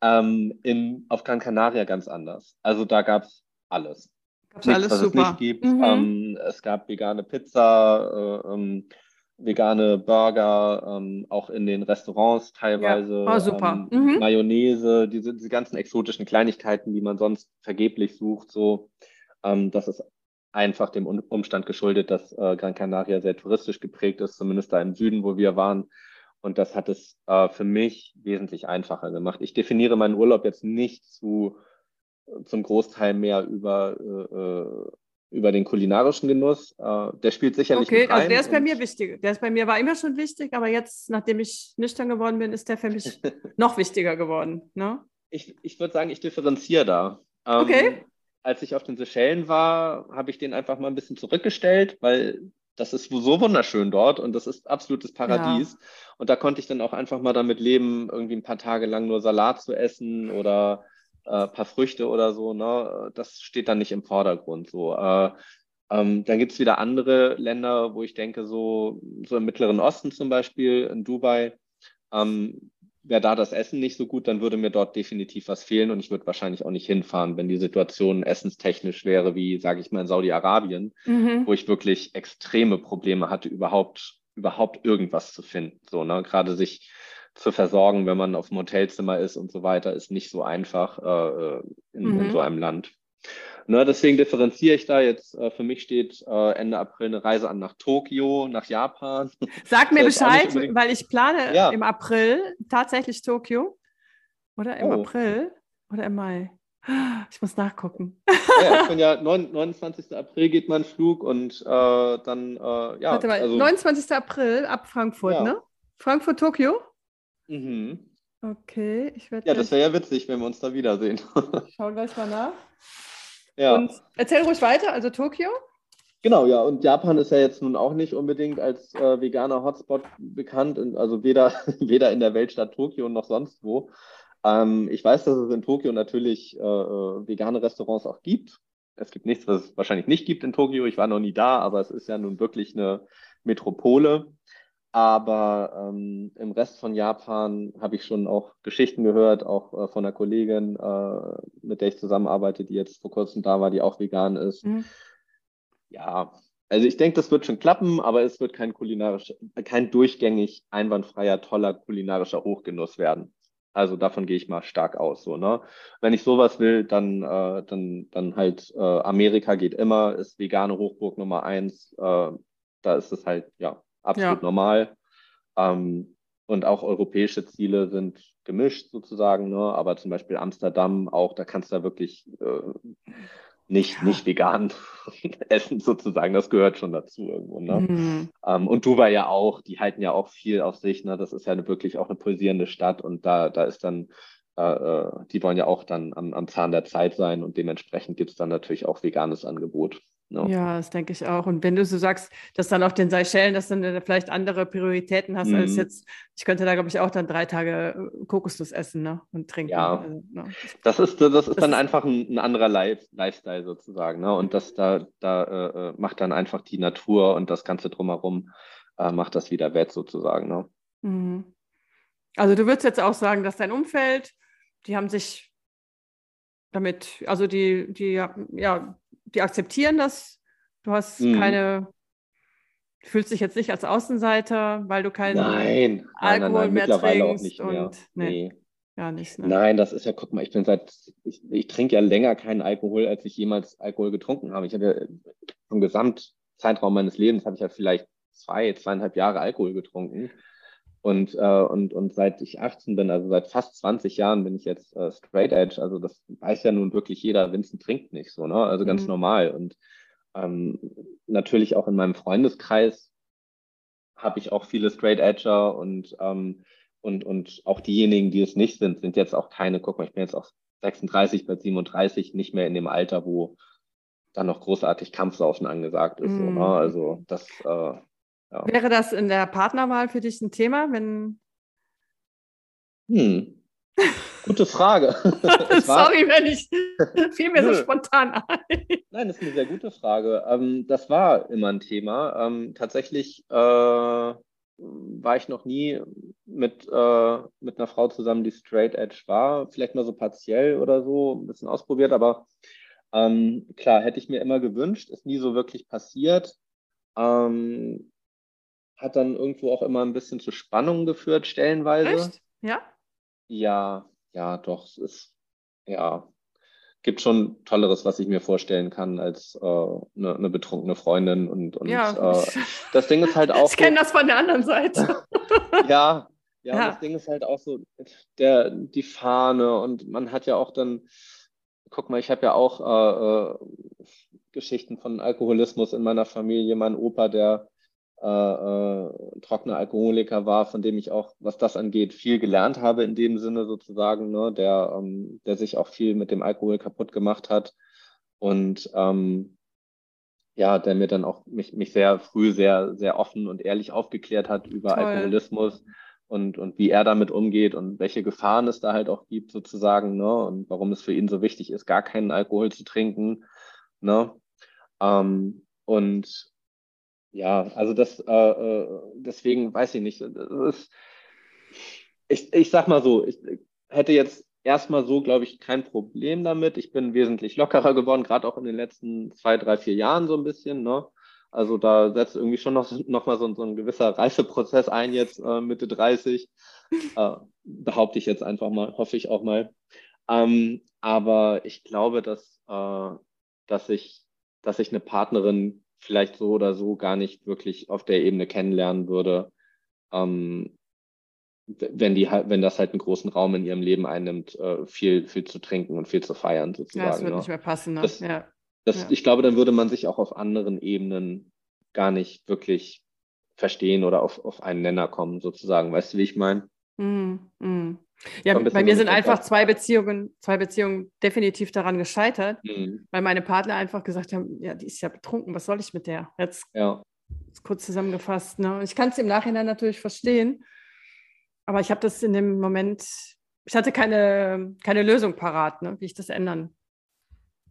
ähm, in, auf Gran Canaria ganz anders. Also da gab es alles. Gab's Nichts, alles was super. es nicht gibt. Mhm. Ähm, es gab vegane Pizza, äh, ähm, vegane Burger, ähm, auch in den Restaurants teilweise. Ja. Oh, super. Ähm, mhm. Mayonnaise, diese, diese ganzen exotischen Kleinigkeiten, die man sonst vergeblich sucht. So, ähm, das ist einfach dem Umstand geschuldet, dass äh, Gran Canaria sehr touristisch geprägt ist, zumindest da im Süden, wo wir waren. Und das hat es äh, für mich wesentlich einfacher gemacht. Ich definiere meinen Urlaub jetzt nicht zu, zum Großteil mehr über, äh, über den kulinarischen Genuss. Äh, der spielt sicherlich Okay, also der ist bei mir wichtig. Der ist bei mir war immer schon wichtig, aber jetzt, nachdem ich nüchtern geworden bin, ist der für mich *laughs* noch wichtiger geworden. Ne? Ich, ich würde sagen, ich differenziere da. Ähm, okay. Als ich auf den Seychellen war, habe ich den einfach mal ein bisschen zurückgestellt, weil das ist so wunderschön dort und das ist absolutes Paradies. Ja. Und da konnte ich dann auch einfach mal damit leben, irgendwie ein paar Tage lang nur Salat zu essen oder äh, ein paar Früchte oder so. Ne? Das steht dann nicht im Vordergrund. So. Äh, ähm, dann gibt es wieder andere Länder, wo ich denke, so, so im Mittleren Osten zum Beispiel, in Dubai, ähm, wäre da das Essen nicht so gut, dann würde mir dort definitiv was fehlen und ich würde wahrscheinlich auch nicht hinfahren, wenn die Situation essenstechnisch wäre, wie, sage ich mal, in Saudi-Arabien, mhm. wo ich wirklich extreme Probleme hatte, überhaupt, überhaupt irgendwas zu finden. So, ne? Gerade sich zu versorgen, wenn man auf dem Hotelzimmer ist und so weiter, ist nicht so einfach äh, in, mhm. in so einem Land. Ne, deswegen differenziere ich da jetzt. Äh, für mich steht äh, Ende April eine Reise an nach Tokio, nach Japan. Sag mir *laughs* Bescheid, weil ich plane ja. im April tatsächlich Tokio. Oder im oh. April oder im Mai. Ich muss nachgucken. Ja, ich *laughs* bin ja 29. April geht mein Flug und äh, dann, äh, ja. Warte mal, also, 29. April ab Frankfurt, ja. ne? Frankfurt, Tokio? Mhm. Okay, ich werde. Ja, das wäre ja witzig, wenn wir uns da wiedersehen. *laughs* Schau gleich mal nach. Ja. Und erzähl ruhig weiter, also Tokio. Genau, ja, und Japan ist ja jetzt nun auch nicht unbedingt als äh, veganer Hotspot bekannt, also weder, *laughs* weder in der Weltstadt Tokio noch sonst wo. Ähm, ich weiß, dass es in Tokio natürlich äh, äh, vegane Restaurants auch gibt. Es gibt nichts, was es wahrscheinlich nicht gibt in Tokio. Ich war noch nie da, aber es ist ja nun wirklich eine Metropole. Aber ähm, im Rest von Japan habe ich schon auch Geschichten gehört, auch äh, von einer Kollegin, äh, mit der ich zusammenarbeite, die jetzt vor kurzem da war, die auch vegan ist. Mhm. Ja, also ich denke, das wird schon klappen, aber es wird kein kulinarisch, kein durchgängig einwandfreier, toller kulinarischer Hochgenuss werden. Also davon gehe ich mal stark aus. So, ne? Wenn ich sowas will, dann, äh, dann, dann halt äh, Amerika geht immer, ist vegane Hochburg Nummer eins. Äh, da ist es halt, ja, absolut ja. normal. Ähm, und auch europäische Ziele sind gemischt sozusagen, ne? aber zum Beispiel Amsterdam auch, da kannst du da wirklich äh, nicht, ja. nicht vegan *laughs* essen sozusagen, das gehört schon dazu irgendwo. Ne? Mhm. Ähm, und Dubai ja auch, die halten ja auch viel auf sich, ne? das ist ja eine, wirklich auch eine pulsierende Stadt und da, da ist dann, äh, äh die wollen ja auch dann am, am Zahn der Zeit sein und dementsprechend gibt es dann natürlich auch veganes Angebot. No. Ja, das denke ich auch. Und wenn du so sagst, dass dann auf den Seychellen, dass dann vielleicht andere Prioritäten hast mhm. als jetzt, ich könnte da, glaube ich, auch dann drei Tage äh, Kokosnuss essen ne? und trinken. Ja, also, ne? das ist, das ist das dann einfach ein, ein anderer Life, Lifestyle sozusagen. Ne? Und das da, da äh, äh, macht dann einfach die Natur und das Ganze drumherum, äh, macht das wieder wett sozusagen. Ne? Mhm. Also du würdest jetzt auch sagen, dass dein Umfeld, die haben sich damit, also die, die, ja, die akzeptieren das. Du hast mhm. keine, du fühlst dich jetzt nicht als Außenseiter, weil du keinen nein, Alkohol nein, nein, mehr trinkst. Nicht mehr. Und, nee, nee. Gar nicht. Ne? Nein, das ist ja, guck mal, ich bin seit, ich, ich trinke ja länger keinen Alkohol, als ich jemals Alkohol getrunken habe. Ich habe ja im Gesamtzeitraum meines Lebens habe ich ja vielleicht zwei, zweieinhalb Jahre Alkohol getrunken. Und, äh, und, und seit ich 18 bin, also seit fast 20 Jahren, bin ich jetzt äh, Straight Edge. Also das weiß ja nun wirklich jeder, Vincent trinkt nicht so, ne? Also ganz mhm. normal. Und ähm, natürlich auch in meinem Freundeskreis habe ich auch viele Straight Edger und, ähm, und, und auch diejenigen, die es nicht sind, sind jetzt auch keine, guck mal, ich bin jetzt auch 36, bei 37, nicht mehr in dem Alter, wo dann noch großartig Kampfsaufen angesagt ist. Mhm. So, ne? Mhm. Also das äh, Ja. Wäre das in der Partnerwahl für dich ein Thema, wenn. Hm. Gute Frage. *laughs* Sorry, wenn ich *laughs* fiel mir Nö. so spontan ein. Nein, das ist eine sehr gute Frage. Ähm, das war immer ein Thema. Ähm, tatsächlich äh, war ich noch nie mit, äh, mit einer Frau zusammen, die straight edge war. Vielleicht mal so partiell oder so, ein bisschen ausprobiert, aber ähm, klar, hätte ich mir immer gewünscht, ist nie so wirklich passiert. Ähm, hat dann irgendwo auch immer ein bisschen zu Spannungen geführt, stellenweise. Echt? Ja? Ja, ja, doch. Es ist, ja, gibt schon Tolleres, was ich mir vorstellen kann, als äh, eine, eine, betrunkene Freundin. Und, und ja. äh, das Ding ist halt *laughs* auch. Ich kenne so, das von der anderen Seite. *laughs* ja, ja, ja. das Ding ist halt auch so, der, die Fahne und man hat ja auch dann guck mal, ich habe ja auch äh, äh, Geschichten von Alkoholismus in meiner Familie. Mein Opa, der äh, äh, trockener Alkoholiker war, von dem ich auch, was das angeht, viel gelernt habe in dem Sinne sozusagen, ne, der, ähm, der sich auch viel mit dem Alkohol kaputt gemacht hat und ähm, ja, der mir dann auch mich, mich sehr früh sehr, sehr offen und ehrlich aufgeklärt hat über Toll. Alkoholismus und, und wie er damit umgeht und welche Gefahren es da halt auch gibt, sozusagen, ne? Und warum es für ihn so wichtig ist, gar keinen Alkohol zu trinken. Ne? Ähm, und ja, also das, äh, äh deswegen weiß ich nicht. Ist, ich, ich sag mal so, ich hätte jetzt erstmal so, glaube ich, kein Problem damit. Ich bin wesentlich lockerer geworden, gerade auch in den letzten zwei, drei, vier Jahren so ein bisschen. Ne? Also da setzt irgendwie schon noch, noch mal so, so ein gewisser Reifeprozess ein, jetzt äh, Mitte 30. Äh, behaupte ich jetzt einfach mal, hoffe ich auch mal. Ähm, aber ich glaube, dass, äh, dass, ich, dass ich eine Partnerin vielleicht so oder so gar nicht wirklich auf der Ebene kennenlernen würde, ähm, wenn, die, wenn das halt einen großen Raum in ihrem Leben einnimmt, äh, viel, viel zu trinken und viel zu feiern sozusagen. Ja, das wird ne? nicht mehr passen. Ne? Das, ja. Das, ja. Ich glaube, dann würde man sich auch auf anderen Ebenen gar nicht wirklich verstehen oder auf, auf einen Nenner kommen, sozusagen. Weißt du, wie ich meine? Mm, mm. Ja, bei mir sind einfach zwei Beziehungen, zwei Beziehungen definitiv daran gescheitert, mm. weil meine Partner einfach gesagt haben, ja, die ist ja betrunken, was soll ich mit der? Jetzt ja. kurz zusammengefasst. Ne? Ich kann es im Nachhinein natürlich verstehen, aber ich habe das in dem Moment, ich hatte keine, keine Lösung parat, ne, wie ich das ändern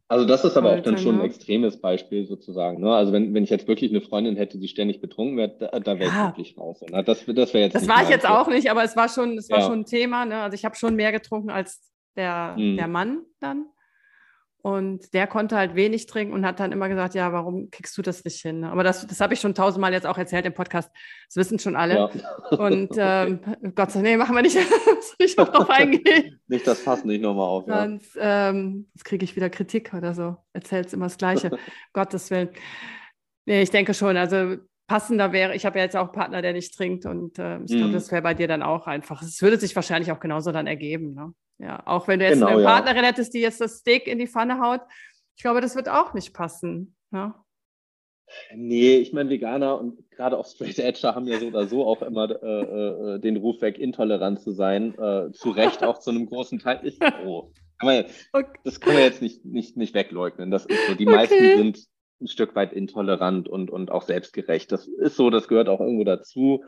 also das ist aber auch dann schon ein extremes Beispiel sozusagen. Ne? Also wenn, wenn ich jetzt wirklich eine Freundin hätte, die ständig betrunken wäre, da, da wäre ich wirklich raus. Ne? Das, das wäre jetzt. Das war ich jetzt auch nicht, aber es war schon, es war ja. schon ein Thema. Ne? Also ich habe schon mehr getrunken als der, mhm. der Mann dann. Und der konnte halt wenig trinken und hat dann immer gesagt, ja, warum kriegst du das nicht hin? Aber das, das habe ich schon tausendmal jetzt auch erzählt im Podcast. Das wissen schon alle. Ja. Und *laughs* ähm, Gott sei Dank, nee, machen wir nicht, *laughs* noch drauf eingehen. nicht das Fass nicht nochmal auf. Ja. Sonst ähm, kriege ich wieder Kritik oder so. Erzählst immer das Gleiche. *laughs* Gottes Willen. Nee, ich denke schon. Also passender wäre, ich habe ja jetzt auch einen Partner, der nicht trinkt und äh, ich glaube, mhm. das wäre bei dir dann auch einfach. Es würde sich wahrscheinlich auch genauso dann ergeben. Ne? Ja, auch wenn du jetzt genau, eine Partnerin ja. hättest, die jetzt das Steak in die Pfanne haut, ich glaube, das wird auch nicht passen. Ja? Nee, ich meine, Veganer und gerade auch Straight Edger haben ja so oder so auch immer äh, äh, den Ruf weg, intolerant zu sein. Äh, zu Recht auch zu einem großen Teil. Ich, *laughs* oh, kann okay. Das kann man jetzt nicht, nicht, nicht wegleugnen. Das ist so. Die okay. meisten sind ein Stück weit intolerant und, und auch selbstgerecht. Das ist so, das gehört auch irgendwo dazu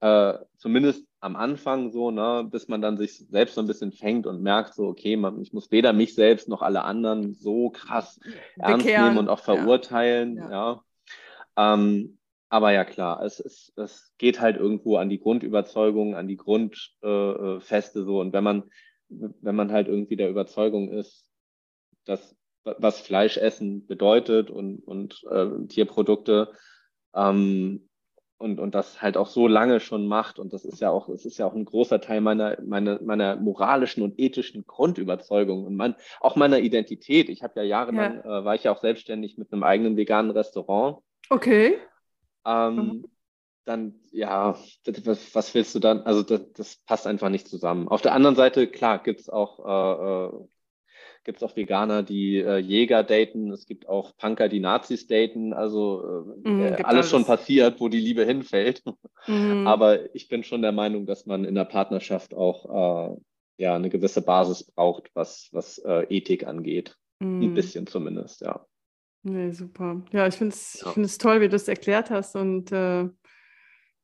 äh, zumindest am Anfang so, ne, bis man dann sich selbst so ein bisschen fängt und merkt, so, okay, man, ich muss weder mich selbst noch alle anderen so krass ernst nehmen und auch verurteilen, ja. ja. Ähm, aber ja klar, es, es, es geht halt irgendwo an die Grundüberzeugung, an die Grundfeste äh, so. Und wenn man, wenn man halt irgendwie der Überzeugung ist, dass was Fleischessen bedeutet und, und äh, Tierprodukte, ähm, und, und das halt auch so lange schon macht. Und das ist ja auch, es ist ja auch ein großer Teil meiner, meiner, meiner moralischen und ethischen Grundüberzeugung und mein, auch meiner Identität. Ich habe ja jahrelang, ja. Äh, war ich ja auch selbstständig mit einem eigenen veganen Restaurant. Okay. Ähm, mhm. Dann, ja, was, was, willst du dann? Also, das, das, passt einfach nicht zusammen. Auf der anderen Seite, klar, gibt es auch äh, äh gibt es auch Veganer, die äh, Jäger daten, es gibt auch Punker, die Nazis daten, also äh, mm, alles, alles, schon passiert, wo die Liebe hinfällt. Mm. *laughs* Aber ich bin schon der Meinung, dass man in der Partnerschaft auch äh, ja, eine gewisse Basis braucht, was, was äh, Ethik angeht. Mm. Ein bisschen zumindest, ja. Nee, super. Ja, ich finde es ja. toll, wie du es erklärt hast und äh,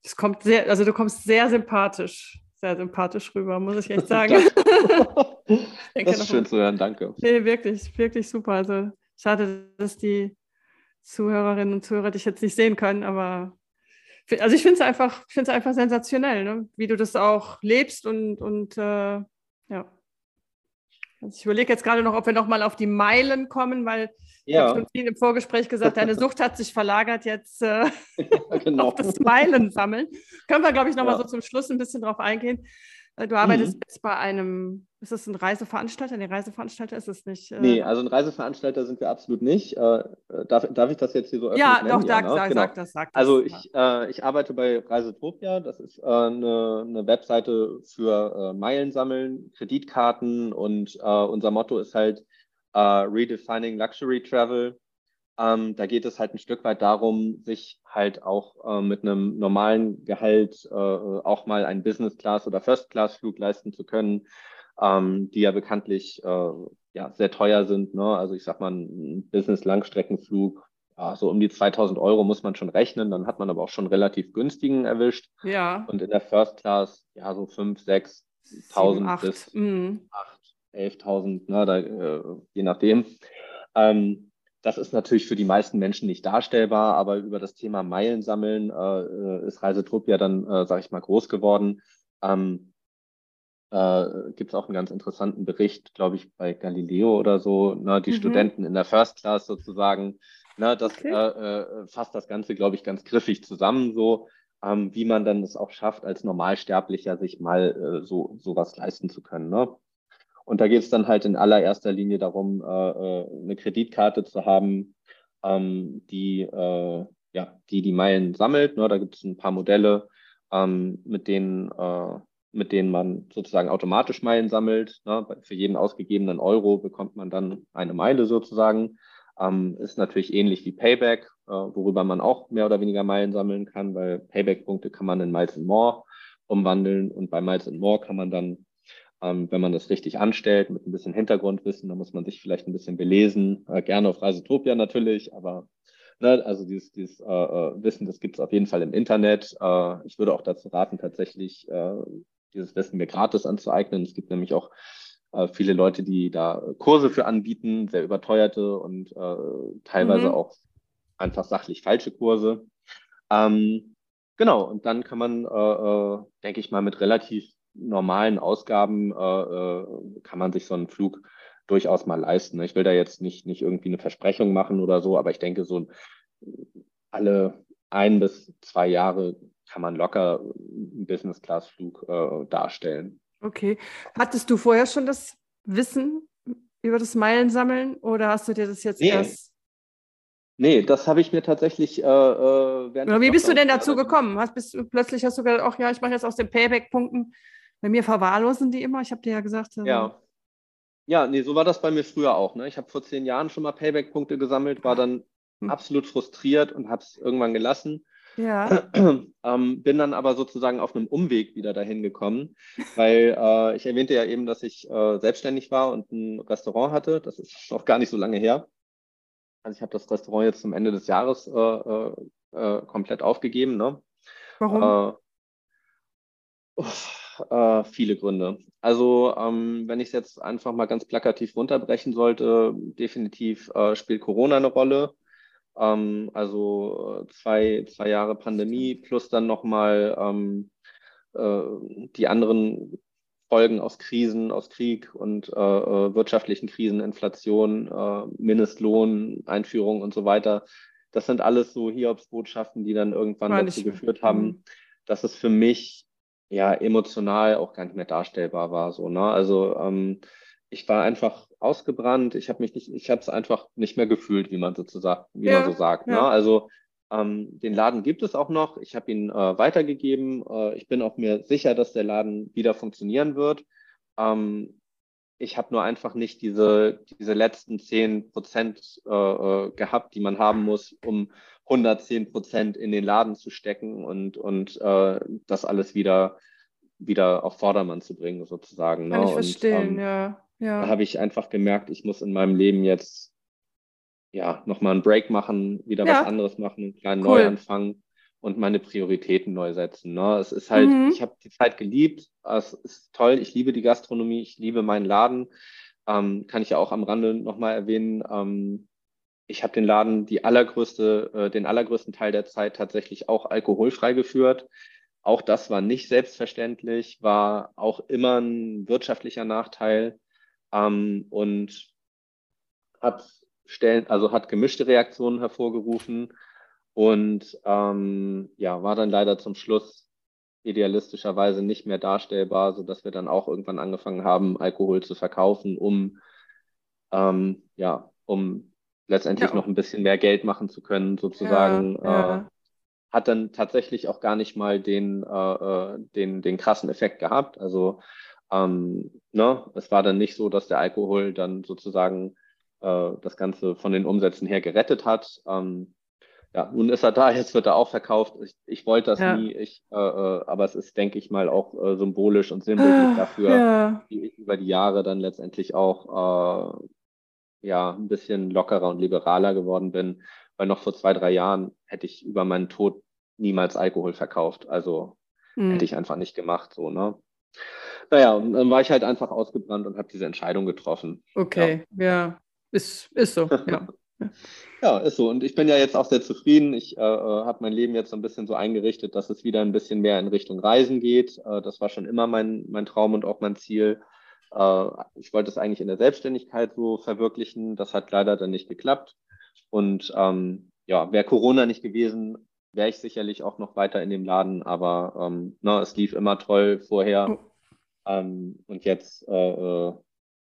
Das kommt sehr, also du kommst sehr sympathisch, sehr sympathisch rüber, muss ich echt *laughs* sagen. das ist schön zu hören, danke. Nee, wirklich, wirklich super. Also schade, dass die Zuhörerinnen und Zuhörer dich jetzt nicht sehen können, aber also ich finde es einfach, einfach sensationell, ne? wie du das auch lebst und, und äh, ja. Also ich überlege jetzt gerade noch, ob wir noch mal auf die Meilen kommen, weil ja. ich habe schon im Vorgespräch gesagt, deine Sucht hat sich verlagert jetzt äh, *laughs* ja, genau. auf das Meilen sammeln. Können wir, glaube ich, noch ja. mal so zum Schluss ein bisschen drauf eingehen. Äh, du arbeitest mhm. jetzt bei einem, ist das ein Reiseveranstalter? Nee, Reiseveranstalter ist es nicht. Äh nee, also ein Reiseveranstalter sind wir absolut nicht. Äh, darf, darf ich das jetzt hier so öffentlich Ja, nennen? doch, sag, ja, ne? sag, genau. sag das, sag das. Also ich, äh, ich arbeite bei Reisetopia. Das ist äh, eine, eine, Webseite für äh, Meilen sammeln, Kreditkarten und unser Motto ist halt Redefining Luxury Travel. Ähm, da geht es halt ein Stück weit darum, sich halt auch äh, mit einem normalen Gehalt äh, auch mal einen Business-Class- oder First-Class-Flug leisten zu können, ähm, die ja bekanntlich äh, ja, sehr teuer sind. Ne? Also ich sag mal, ein Business-Langstreckenflug, ja, so um die 2000 Euro muss man schon rechnen, dann hat man aber auch schon relativ günstigen erwischt. Ja. Und in der First Class, ja, so 5, 6, 1000 bis mm. 8, 11.000, ne, da, äh, je nachdem. Ähm, das ist natürlich für die meisten Menschen nicht darstellbar, aber über das Thema Meilen sammeln äh, ist Reisetrupp ja dann, äh, sage ich mal, groß geworden. Ähm, äh, Gibt es auch einen ganz interessanten Bericht, glaube ich, bei Galileo oder so, ne, die mhm. Studenten in der First Class sozusagen. Ne, das okay. äh, äh fasst das Ganze, glaube ich, ganz griffig zusammen, so ähm, wie man dann es auch schafft, als Normalsterblicher sich mal äh, so sowas leisten zu können. Ne? Und da geht es dann halt in allererster Linie darum, äh, äh, eine Kreditkarte zu haben, ähm, die, äh, ja, die die Meilen sammelt. Ne? Da gibt es ein paar Modelle, ähm, mit, denen, äh, mit denen man sozusagen automatisch Meilen sammelt. Ne? Für jeden ausgegebenen Euro bekommt man dann eine Meile sozusagen. Ähm, ist natürlich ähnlich wie Payback, äh, worüber man auch mehr oder weniger Meilen sammeln kann, weil Payback-Punkte kann man in Miles and More umwandeln und bei Miles and More kann man dann ähm, wenn man das richtig anstellt, mit ein bisschen Hintergrundwissen, da muss man sich vielleicht ein bisschen belesen, äh, gerne auf Reisetopia natürlich, aber ne, also dieses, dieses äh, äh Wissen, das gibt es auf jeden Fall im Internet. Äh, ich würde auch dazu raten, tatsächlich äh, dieses Wissen mir gratis anzueignen. Es gibt nämlich auch äh, viele Leute, die da Kurse für anbieten, sehr überteuerte und teilweise mhm. auch einfach sachlich falsche Kurse. Ähm, genau, und dann kann man, denke ich mal, mit relativ normalen Ausgaben äh, äh, kann man sich so einen Flug durchaus mal leisten. Ich will da jetzt nicht, nicht irgendwie eine Versprechung machen oder so, aber ich denke, so alle ein bis zwei Jahre kann man locker einen Business-Class-Flug äh, darstellen. Okay. Hattest du vorher schon das Wissen über das Meilensammeln oder hast du dir das jetzt nee. erst Nee, das habe ich mir tatsächlich äh, äh während Wie bist du denn dazu gekommen? Hast, bist, plötzlich hast du gesagt, ach ja, ich mache jetzt aus den Payback-Punkten bei mir verwahrlosen die immer. Ich habe dir ja gesagt. Also ja. Ja, nee, so war das bei mir früher auch. Ne? Ich habe vor zehn Jahren schon mal Payback-Punkte gesammelt, war dann hm. absolut frustriert und habe es irgendwann gelassen. Ja. *clears throat* ähm, bin dann aber sozusagen auf einem Umweg wieder dahin gekommen, *laughs* weil äh, ich erwähnte ja eben, dass ich äh, selbstständig war und ein Restaurant hatte. Das ist *laughs* noch gar nicht so lange her. Also ich habe das Restaurant jetzt zum Ende des Jahres äh, äh, äh komplett aufgegeben. Ne? Warum? Äh, äh, viele Gründe. Also, ähm, wenn ich es jetzt einfach mal ganz plakativ runterbrechen sollte, definitiv äh, spielt Corona eine Rolle. Ähm, also zwei, zwei Jahre Pandemie plus dann nochmal ähm, äh, die anderen Folgen aus Krisen, aus Krieg und äh, äh wirtschaftlichen Krisen, Inflation, äh, Mindestlohn, Einführung und so weiter. Das sind alles so Hiobsbotschaften, die dann irgendwann dazu geführt haben, mhm. dass es für mich ja emotional auch gar nicht mehr darstellbar war. So, ne? Also ähm, ich war einfach ausgebrannt, ich habe mich nicht, ich habe es einfach nicht mehr gefühlt, wie man sozusagen, wie ja, man so sagt. Ne? Ja. Ne? Also ähm, den Laden gibt es auch noch. Ich habe ihn äh, weitergegeben. Äh, ich bin auch mir sicher, dass der Laden wieder funktionieren wird. Ähm, ich habe nur einfach nicht diese, diese letzten zehn Prozent äh, äh gehabt, die man haben muss, um 110 Prozent in den Laden zu stecken und, und äh, das alles wieder, wieder auf Vordermann zu bringen, sozusagen. Kann ne? ich verstehen, und, ähm, ja. ja. Da habe ich einfach gemerkt, ich muss in meinem Leben jetzt ja nochmal einen Break machen, wieder ja. was anderes machen, einen kleinen cool. Neuanfang und meine Prioritäten neu setzen. Ne? Es ist halt, mhm. ich habe die Zeit geliebt, es ist toll, ich liebe die Gastronomie, ich liebe meinen Laden. Ähm, kann ich ja auch am Rande nochmal erwähnen. Ähm, ich habe den Laden die allergrößte, äh, den allergrößten Teil der Zeit tatsächlich auch alkoholfrei geführt. Auch das war nicht selbstverständlich, war auch immer ein wirtschaftlicher Nachteil ähm, und hat Stellen, also hat gemischte Reaktionen hervorgerufen und ähm, ja, war dann leider zum Schluss idealistischerweise nicht mehr darstellbar, so dass wir dann auch irgendwann angefangen haben, Alkohol zu verkaufen, um ähm, ja, um letztendlich ja. noch ein bisschen mehr Geld machen zu können, sozusagen. Ja. Äh, hat dann tatsächlich auch gar nicht mal den, äh, äh, den, den krassen Effekt gehabt. Also ähm, ne, es war dann nicht so, dass der Alkohol dann sozusagen äh, das Ganze von den Umsätzen her gerettet hat. Ähm, ja, nun ist er da, *laughs* jetzt wird er auch verkauft. Ich, ich wollte das ja. nie, ich, äh, äh, aber es ist, denke ich mal, auch äh, symbolisch und sinnbildlich ah, dafür, ja. wie ich über die Jahre dann letztendlich auch äh, ja ein bisschen lockerer und liberaler geworden bin, weil noch vor zwei, drei Jahren hätte ich über meinen Tod niemals Alkohol verkauft. Also hm. hätte ich einfach nicht gemacht, so, ne? Naja, und dann war ich halt einfach ausgebrannt und habe diese Entscheidung getroffen. Okay, ja, ja. Ist, ist so, *laughs* ja. Ja, ist so. Und ich bin ja jetzt auch sehr zufrieden. Ich äh, äh habe mein Leben jetzt so ein bisschen so eingerichtet, dass es wieder ein bisschen mehr in Richtung Reisen geht. Äh, das war schon immer mein, mein Traum und auch mein Ziel. Äh, ich wollte es eigentlich in der Selbstständigkeit so verwirklichen. Das hat leider dann nicht geklappt. Und ähm, ja, wäre Corona nicht gewesen, wäre ich sicherlich auch noch weiter in dem Laden. Aber ähm, na, ne, es lief immer toll vorher. Oh. Ähm, und jetzt äh, äh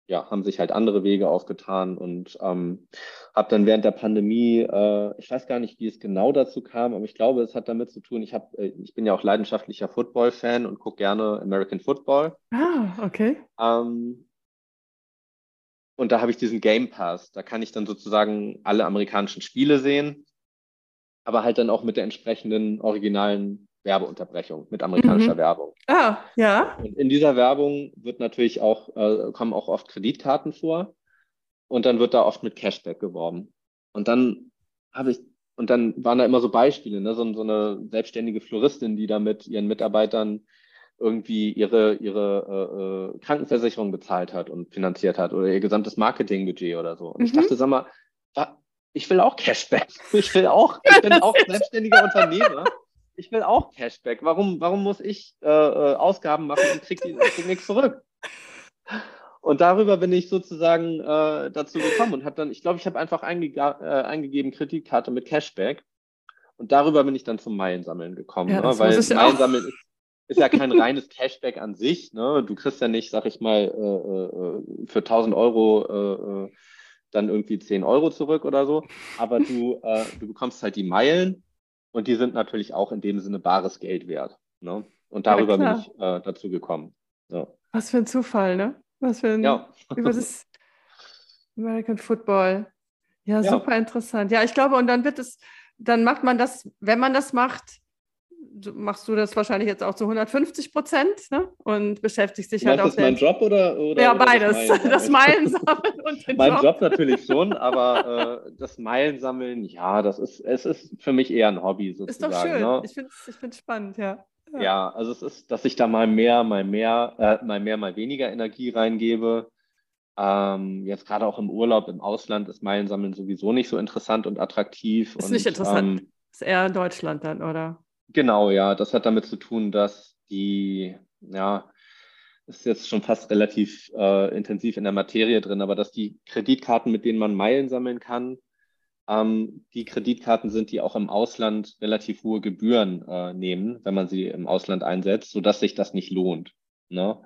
ja, haben sich halt andere Wege aufgetan und ähm, habe dann während der Pandemie, äh, ich weiß gar nicht, wie es genau dazu kam, aber ich glaube, es hat damit zu tun, ich, hab, äh, ich bin ja auch leidenschaftlicher Football-Fan und gucke gerne American Football. Ah, okay. Ähm, und da habe ich diesen Game Pass, da kann ich dann sozusagen alle amerikanischen Spiele sehen, aber halt dann auch mit der entsprechenden originalen Werbeunterbrechung mit amerikanischer mhm. Werbung. Ah, ja. Und in dieser Werbung wird natürlich auch, äh, kommen auch oft Kreditkarten vor und dann wird da oft mit Cashback geworben. Und dann habe ich, und dann waren da immer so Beispiele, ne? so, so eine selbstständige Floristin, die da mit ihren Mitarbeitern irgendwie ihre, ihre äh, äh Krankenversicherung bezahlt hat und finanziert hat oder ihr gesamtes Marketingbudget oder so. Und mhm. ich dachte, sag mal, ich will auch Cashback. *laughs* Ich will auch, ich bin *laughs* auch selbstständiger Unternehmer ich will auch Cashback. Warum, warum muss ich äh, äh Ausgaben machen und kriege krieg nichts zurück? Und darüber bin ich sozusagen äh, dazu gekommen und habe dann, ich glaube, ich habe einfach äh, eingegeben Kreditkarte mit Cashback. Und darüber bin ich dann zum Meilensammeln gekommen, ja, ne? weil Meilensammeln ist, ist, ja kein reines Cashback an sich. Ne? Du kriegst ja nicht, sag ich mal, äh, äh für 1000 Euro dann irgendwie 10 Euro zurück oder so. Aber du, du bekommst halt die Meilen und die sind natürlich auch in dem Sinne bares Geld wert. Ne? Und darüber ja, bin ich äh, dazu gekommen. Ja. Was für ein Zufall, ne? Was für ein ja. *laughs* über das American Football. Ja, ja, super interessant. Ja, ich glaube, und dann wird es, dann macht man das, wenn man das macht, machst du das wahrscheinlich jetzt auch zu 150 Prozent ne? und beschäftigst dich halt auch. Ist das mein Job oder, oder Ja, oder beides. Das, Meilensammeln und den Mein Job, Job natürlich schon, aber äh, das Meilensammeln, ja, das ist, es ist für mich eher ein Hobby sozusagen. Ist doch schön. Ne? Ich finde es ich spannend, ja. ja. ja. also es ist, dass ich da mal mehr, mal mehr, äh, mal mehr, mal weniger Energie reingebe. Ähm, jetzt gerade auch im Urlaub im Ausland ist Meilensammeln sowieso nicht so interessant und attraktiv. Ist und, nicht interessant. Ähm, ist eher Deutschland dann, oder? Genau, ja. Das hat damit zu tun, dass die, ja, ist jetzt schon fast relativ äh, intensiv in der Materie drin, aber dass die Kreditkarten, mit denen man Meilen sammeln kann, ähm, die Kreditkarten sind, die auch im Ausland relativ hohe Gebühren äh, nehmen, wenn man sie im Ausland einsetzt, sodass sich das nicht lohnt. Ne?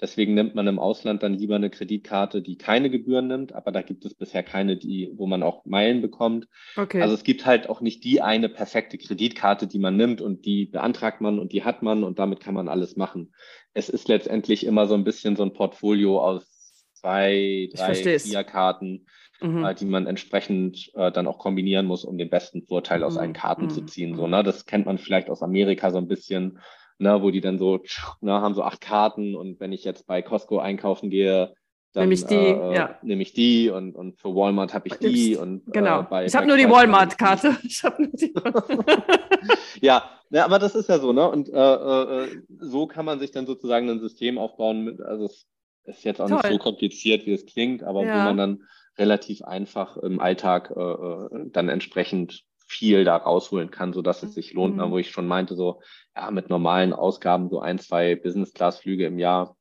Deswegen nimmt man im Ausland dann lieber eine Kreditkarte, die keine Gebühren nimmt, aber da gibt es bisher keine, die, wo man auch Meilen bekommt. Okay. Also es gibt halt auch nicht die eine perfekte Kreditkarte, die man nimmt und die beantragt man und die hat man und damit kann man alles machen. Es ist letztendlich immer so ein bisschen so ein Portfolio aus zwei, drei, vier Karten, mhm. äh, die man entsprechend äh, dann auch kombinieren muss, um den besten Vorteil aus mhm. allen Karten mhm. zu ziehen. So, ne? Das kennt man vielleicht aus Amerika so ein bisschen ne, wo die dann so, ne, haben so acht Karten und wenn ich jetzt bei Costco einkaufen gehe, dann, nämlich die, äh, ja. Nämlich die und, und für Walmart habe ich die. Und, genau. Äh, bei, ich habe nur die Walmart-Karte. *laughs* Ich habe nur die. *laughs* ja, ja, aber das ist ja so, ne? Und äh, äh, so kann man sich dann sozusagen ein System aufbauen. Mit, also es ist jetzt auch Toll. nicht so kompliziert, wie es klingt, aber ja. wo man dann relativ einfach im Alltag äh, äh, dann entsprechend viel da rausholen kann, sodass es sich lohnt, ne? mhm. wo ich schon meinte, so ja, mit normalen Ausgaben, so ein, zwei Business-Class-Flüge im Jahr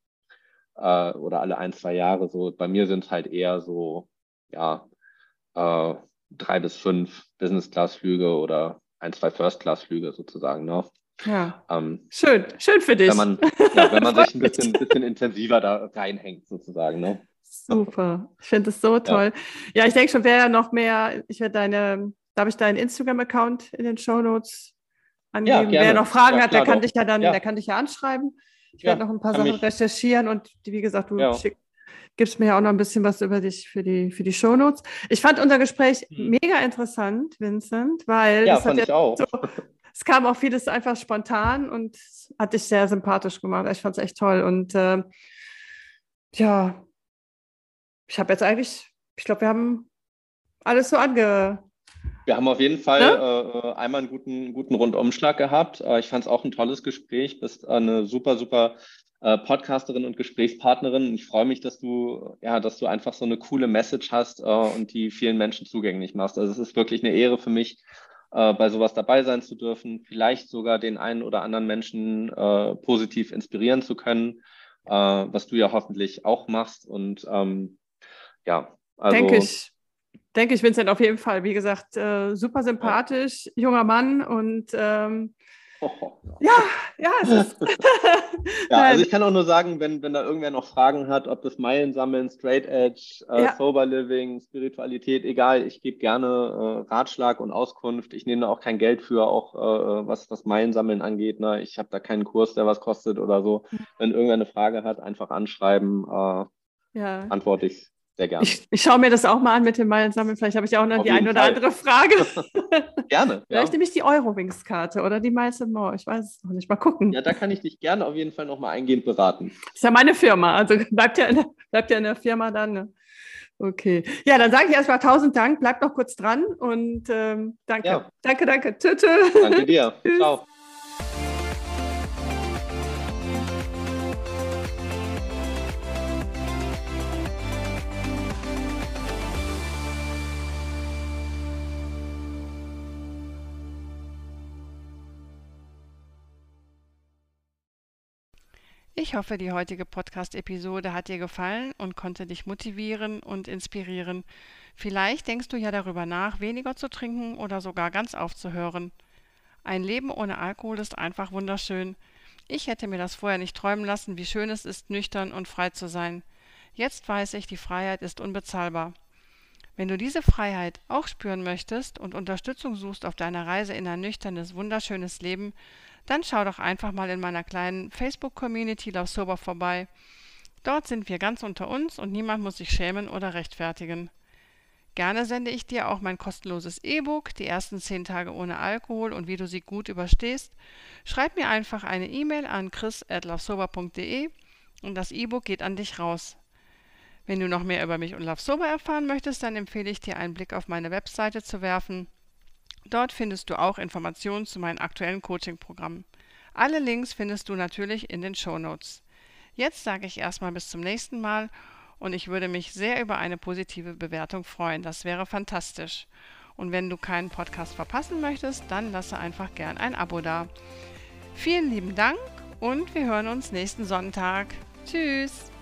äh, oder alle ein, zwei Jahre, so bei mir sind es halt eher so, ja, äh, drei bis fünf Business-Class-Flüge oder ein, zwei First-Class-Flüge sozusagen. Ne? Ja. Ähm, schön, schön für dich. Wenn man, ja, wenn man sich ein bisschen, bisschen intensiver da reinhängt, sozusagen. Ne? Super, ich finde es so toll. Ja, ja ich denke schon, wer noch mehr, ich werde deine, darf ich deinen Instagram-Account in den Show Notes angeben? Ja, wer noch Fragen hat, der kann doch. dich ja dann, der kann dich ja anschreiben. Ich werde noch ein paar Sachen mich. recherchieren und wie gesagt, du schick, gibst mir ja auch noch ein bisschen was über dich für die, für die Shownotes. Ich fand unser Gespräch hm. mega interessant, Vincent, weil ja, fand ich auch. So, es kam auch vieles einfach spontan und hat dich sehr sympathisch gemacht. Ich fand es echt toll. Und äh, ja, ich habe jetzt eigentlich, ich glaube, wir haben alles so ange. Wir haben auf jeden Fall ne? äh, einmal einen guten, guten Rundumschlag gehabt. Äh, ich fand es auch ein tolles Gespräch. Bist eine super, super äh, Podcasterin und Gesprächspartnerin. Ich freue mich, dass du, ja, dass du einfach so eine coole Message hast äh, und die vielen Menschen zugänglich machst. Also es ist wirklich eine Ehre für mich, äh, bei sowas dabei sein zu dürfen, vielleicht sogar den einen oder anderen Menschen äh, positiv inspirieren zu können, was du ja hoffentlich auch machst. Und ähm, ja, also. Denke ich. Denke ich, Vincent, auf jeden Fall. Wie gesagt, äh, super sympathisch, junger Mann und ähm, *laughs* ja, ja, es ist. ja, *laughs* also ich kann auch nur sagen, wenn, wenn da irgendwer noch Fragen hat, ob das Meilen sammeln, Straight Edge, äh, ja. Sober Living, Spiritualität, egal, ich gebe gerne äh, Ratschlag und Auskunft. Ich nehme da auch kein Geld für, auch äh, was, was Meilen sammeln angeht. Ne? Ich habe da keinen Kurs, der was kostet oder so. Mhm. Wenn irgendwer eine Frage hat, einfach anschreiben, äh, ja. antworte ich sehr gerne. Ich, ich schaue mir das auch mal an mit dem Meilensammeln. Vielleicht habe ich auch noch Auf die eine oder Fall. andere Frage. *laughs* gerne. *laughs* Vielleicht ja. nehme ich die Eurowings-Karte oder die Miles More. Ich weiß es noch nicht. Mal gucken. Ja, da kann ich dich gerne auf jeden Fall nochmal eingehend beraten. Das ist ja meine Firma. Also bleibt ja in, bleibt ja in der Firma dann. Ne? Okay. Ja, dann sage ich erstmal tausend Dank. Bleib noch kurz dran und ähm, danke. Ja. Danke, danke. Tschüss. Danke dir. *laughs* Ciao. Ich hoffe, die heutige Podcast-Episode hat dir gefallen und konnte dich motivieren und inspirieren. Vielleicht denkst du ja darüber nach, weniger zu trinken oder sogar ganz aufzuhören. Ein Leben ohne Alkohol ist einfach wunderschön. Ich hätte mir das vorher nicht träumen lassen, wie schön es ist, nüchtern und frei zu sein. Jetzt weiß ich, die Freiheit ist unbezahlbar. Wenn du diese Freiheit auch spüren möchtest und Unterstützung suchst auf deiner Reise in ein nüchternes, wunderschönes Leben, dann schau doch einfach mal in meiner kleinen Facebook-Community Love Sober vorbei. Dort sind wir ganz unter uns und niemand muss sich schämen oder rechtfertigen. Gerne sende ich dir auch mein kostenloses E-Book, die ersten zehn Tage ohne Alkohol und wie du sie gut überstehst. Schreib mir einfach eine E-Mail an chris.lovesober.de und das E-Book geht an dich raus. Wenn du noch mehr über mich und Love Sober erfahren möchtest, dann empfehle ich dir einen Blick auf meine Webseite zu werfen. Dort findest du auch Informationen zu meinen aktuellen Coaching-Programmen. Alle Links findest du natürlich in den Show Notes. Jetzt sage ich erstmal bis zum nächsten Mal und ich würde mich sehr über eine positive Bewertung freuen. Das wäre fantastisch. Und wenn du keinen Podcast verpassen möchtest, dann lasse einfach gern ein Abo da. Vielen lieben Dank und wir hören uns nächsten Sonntag. Tschüss!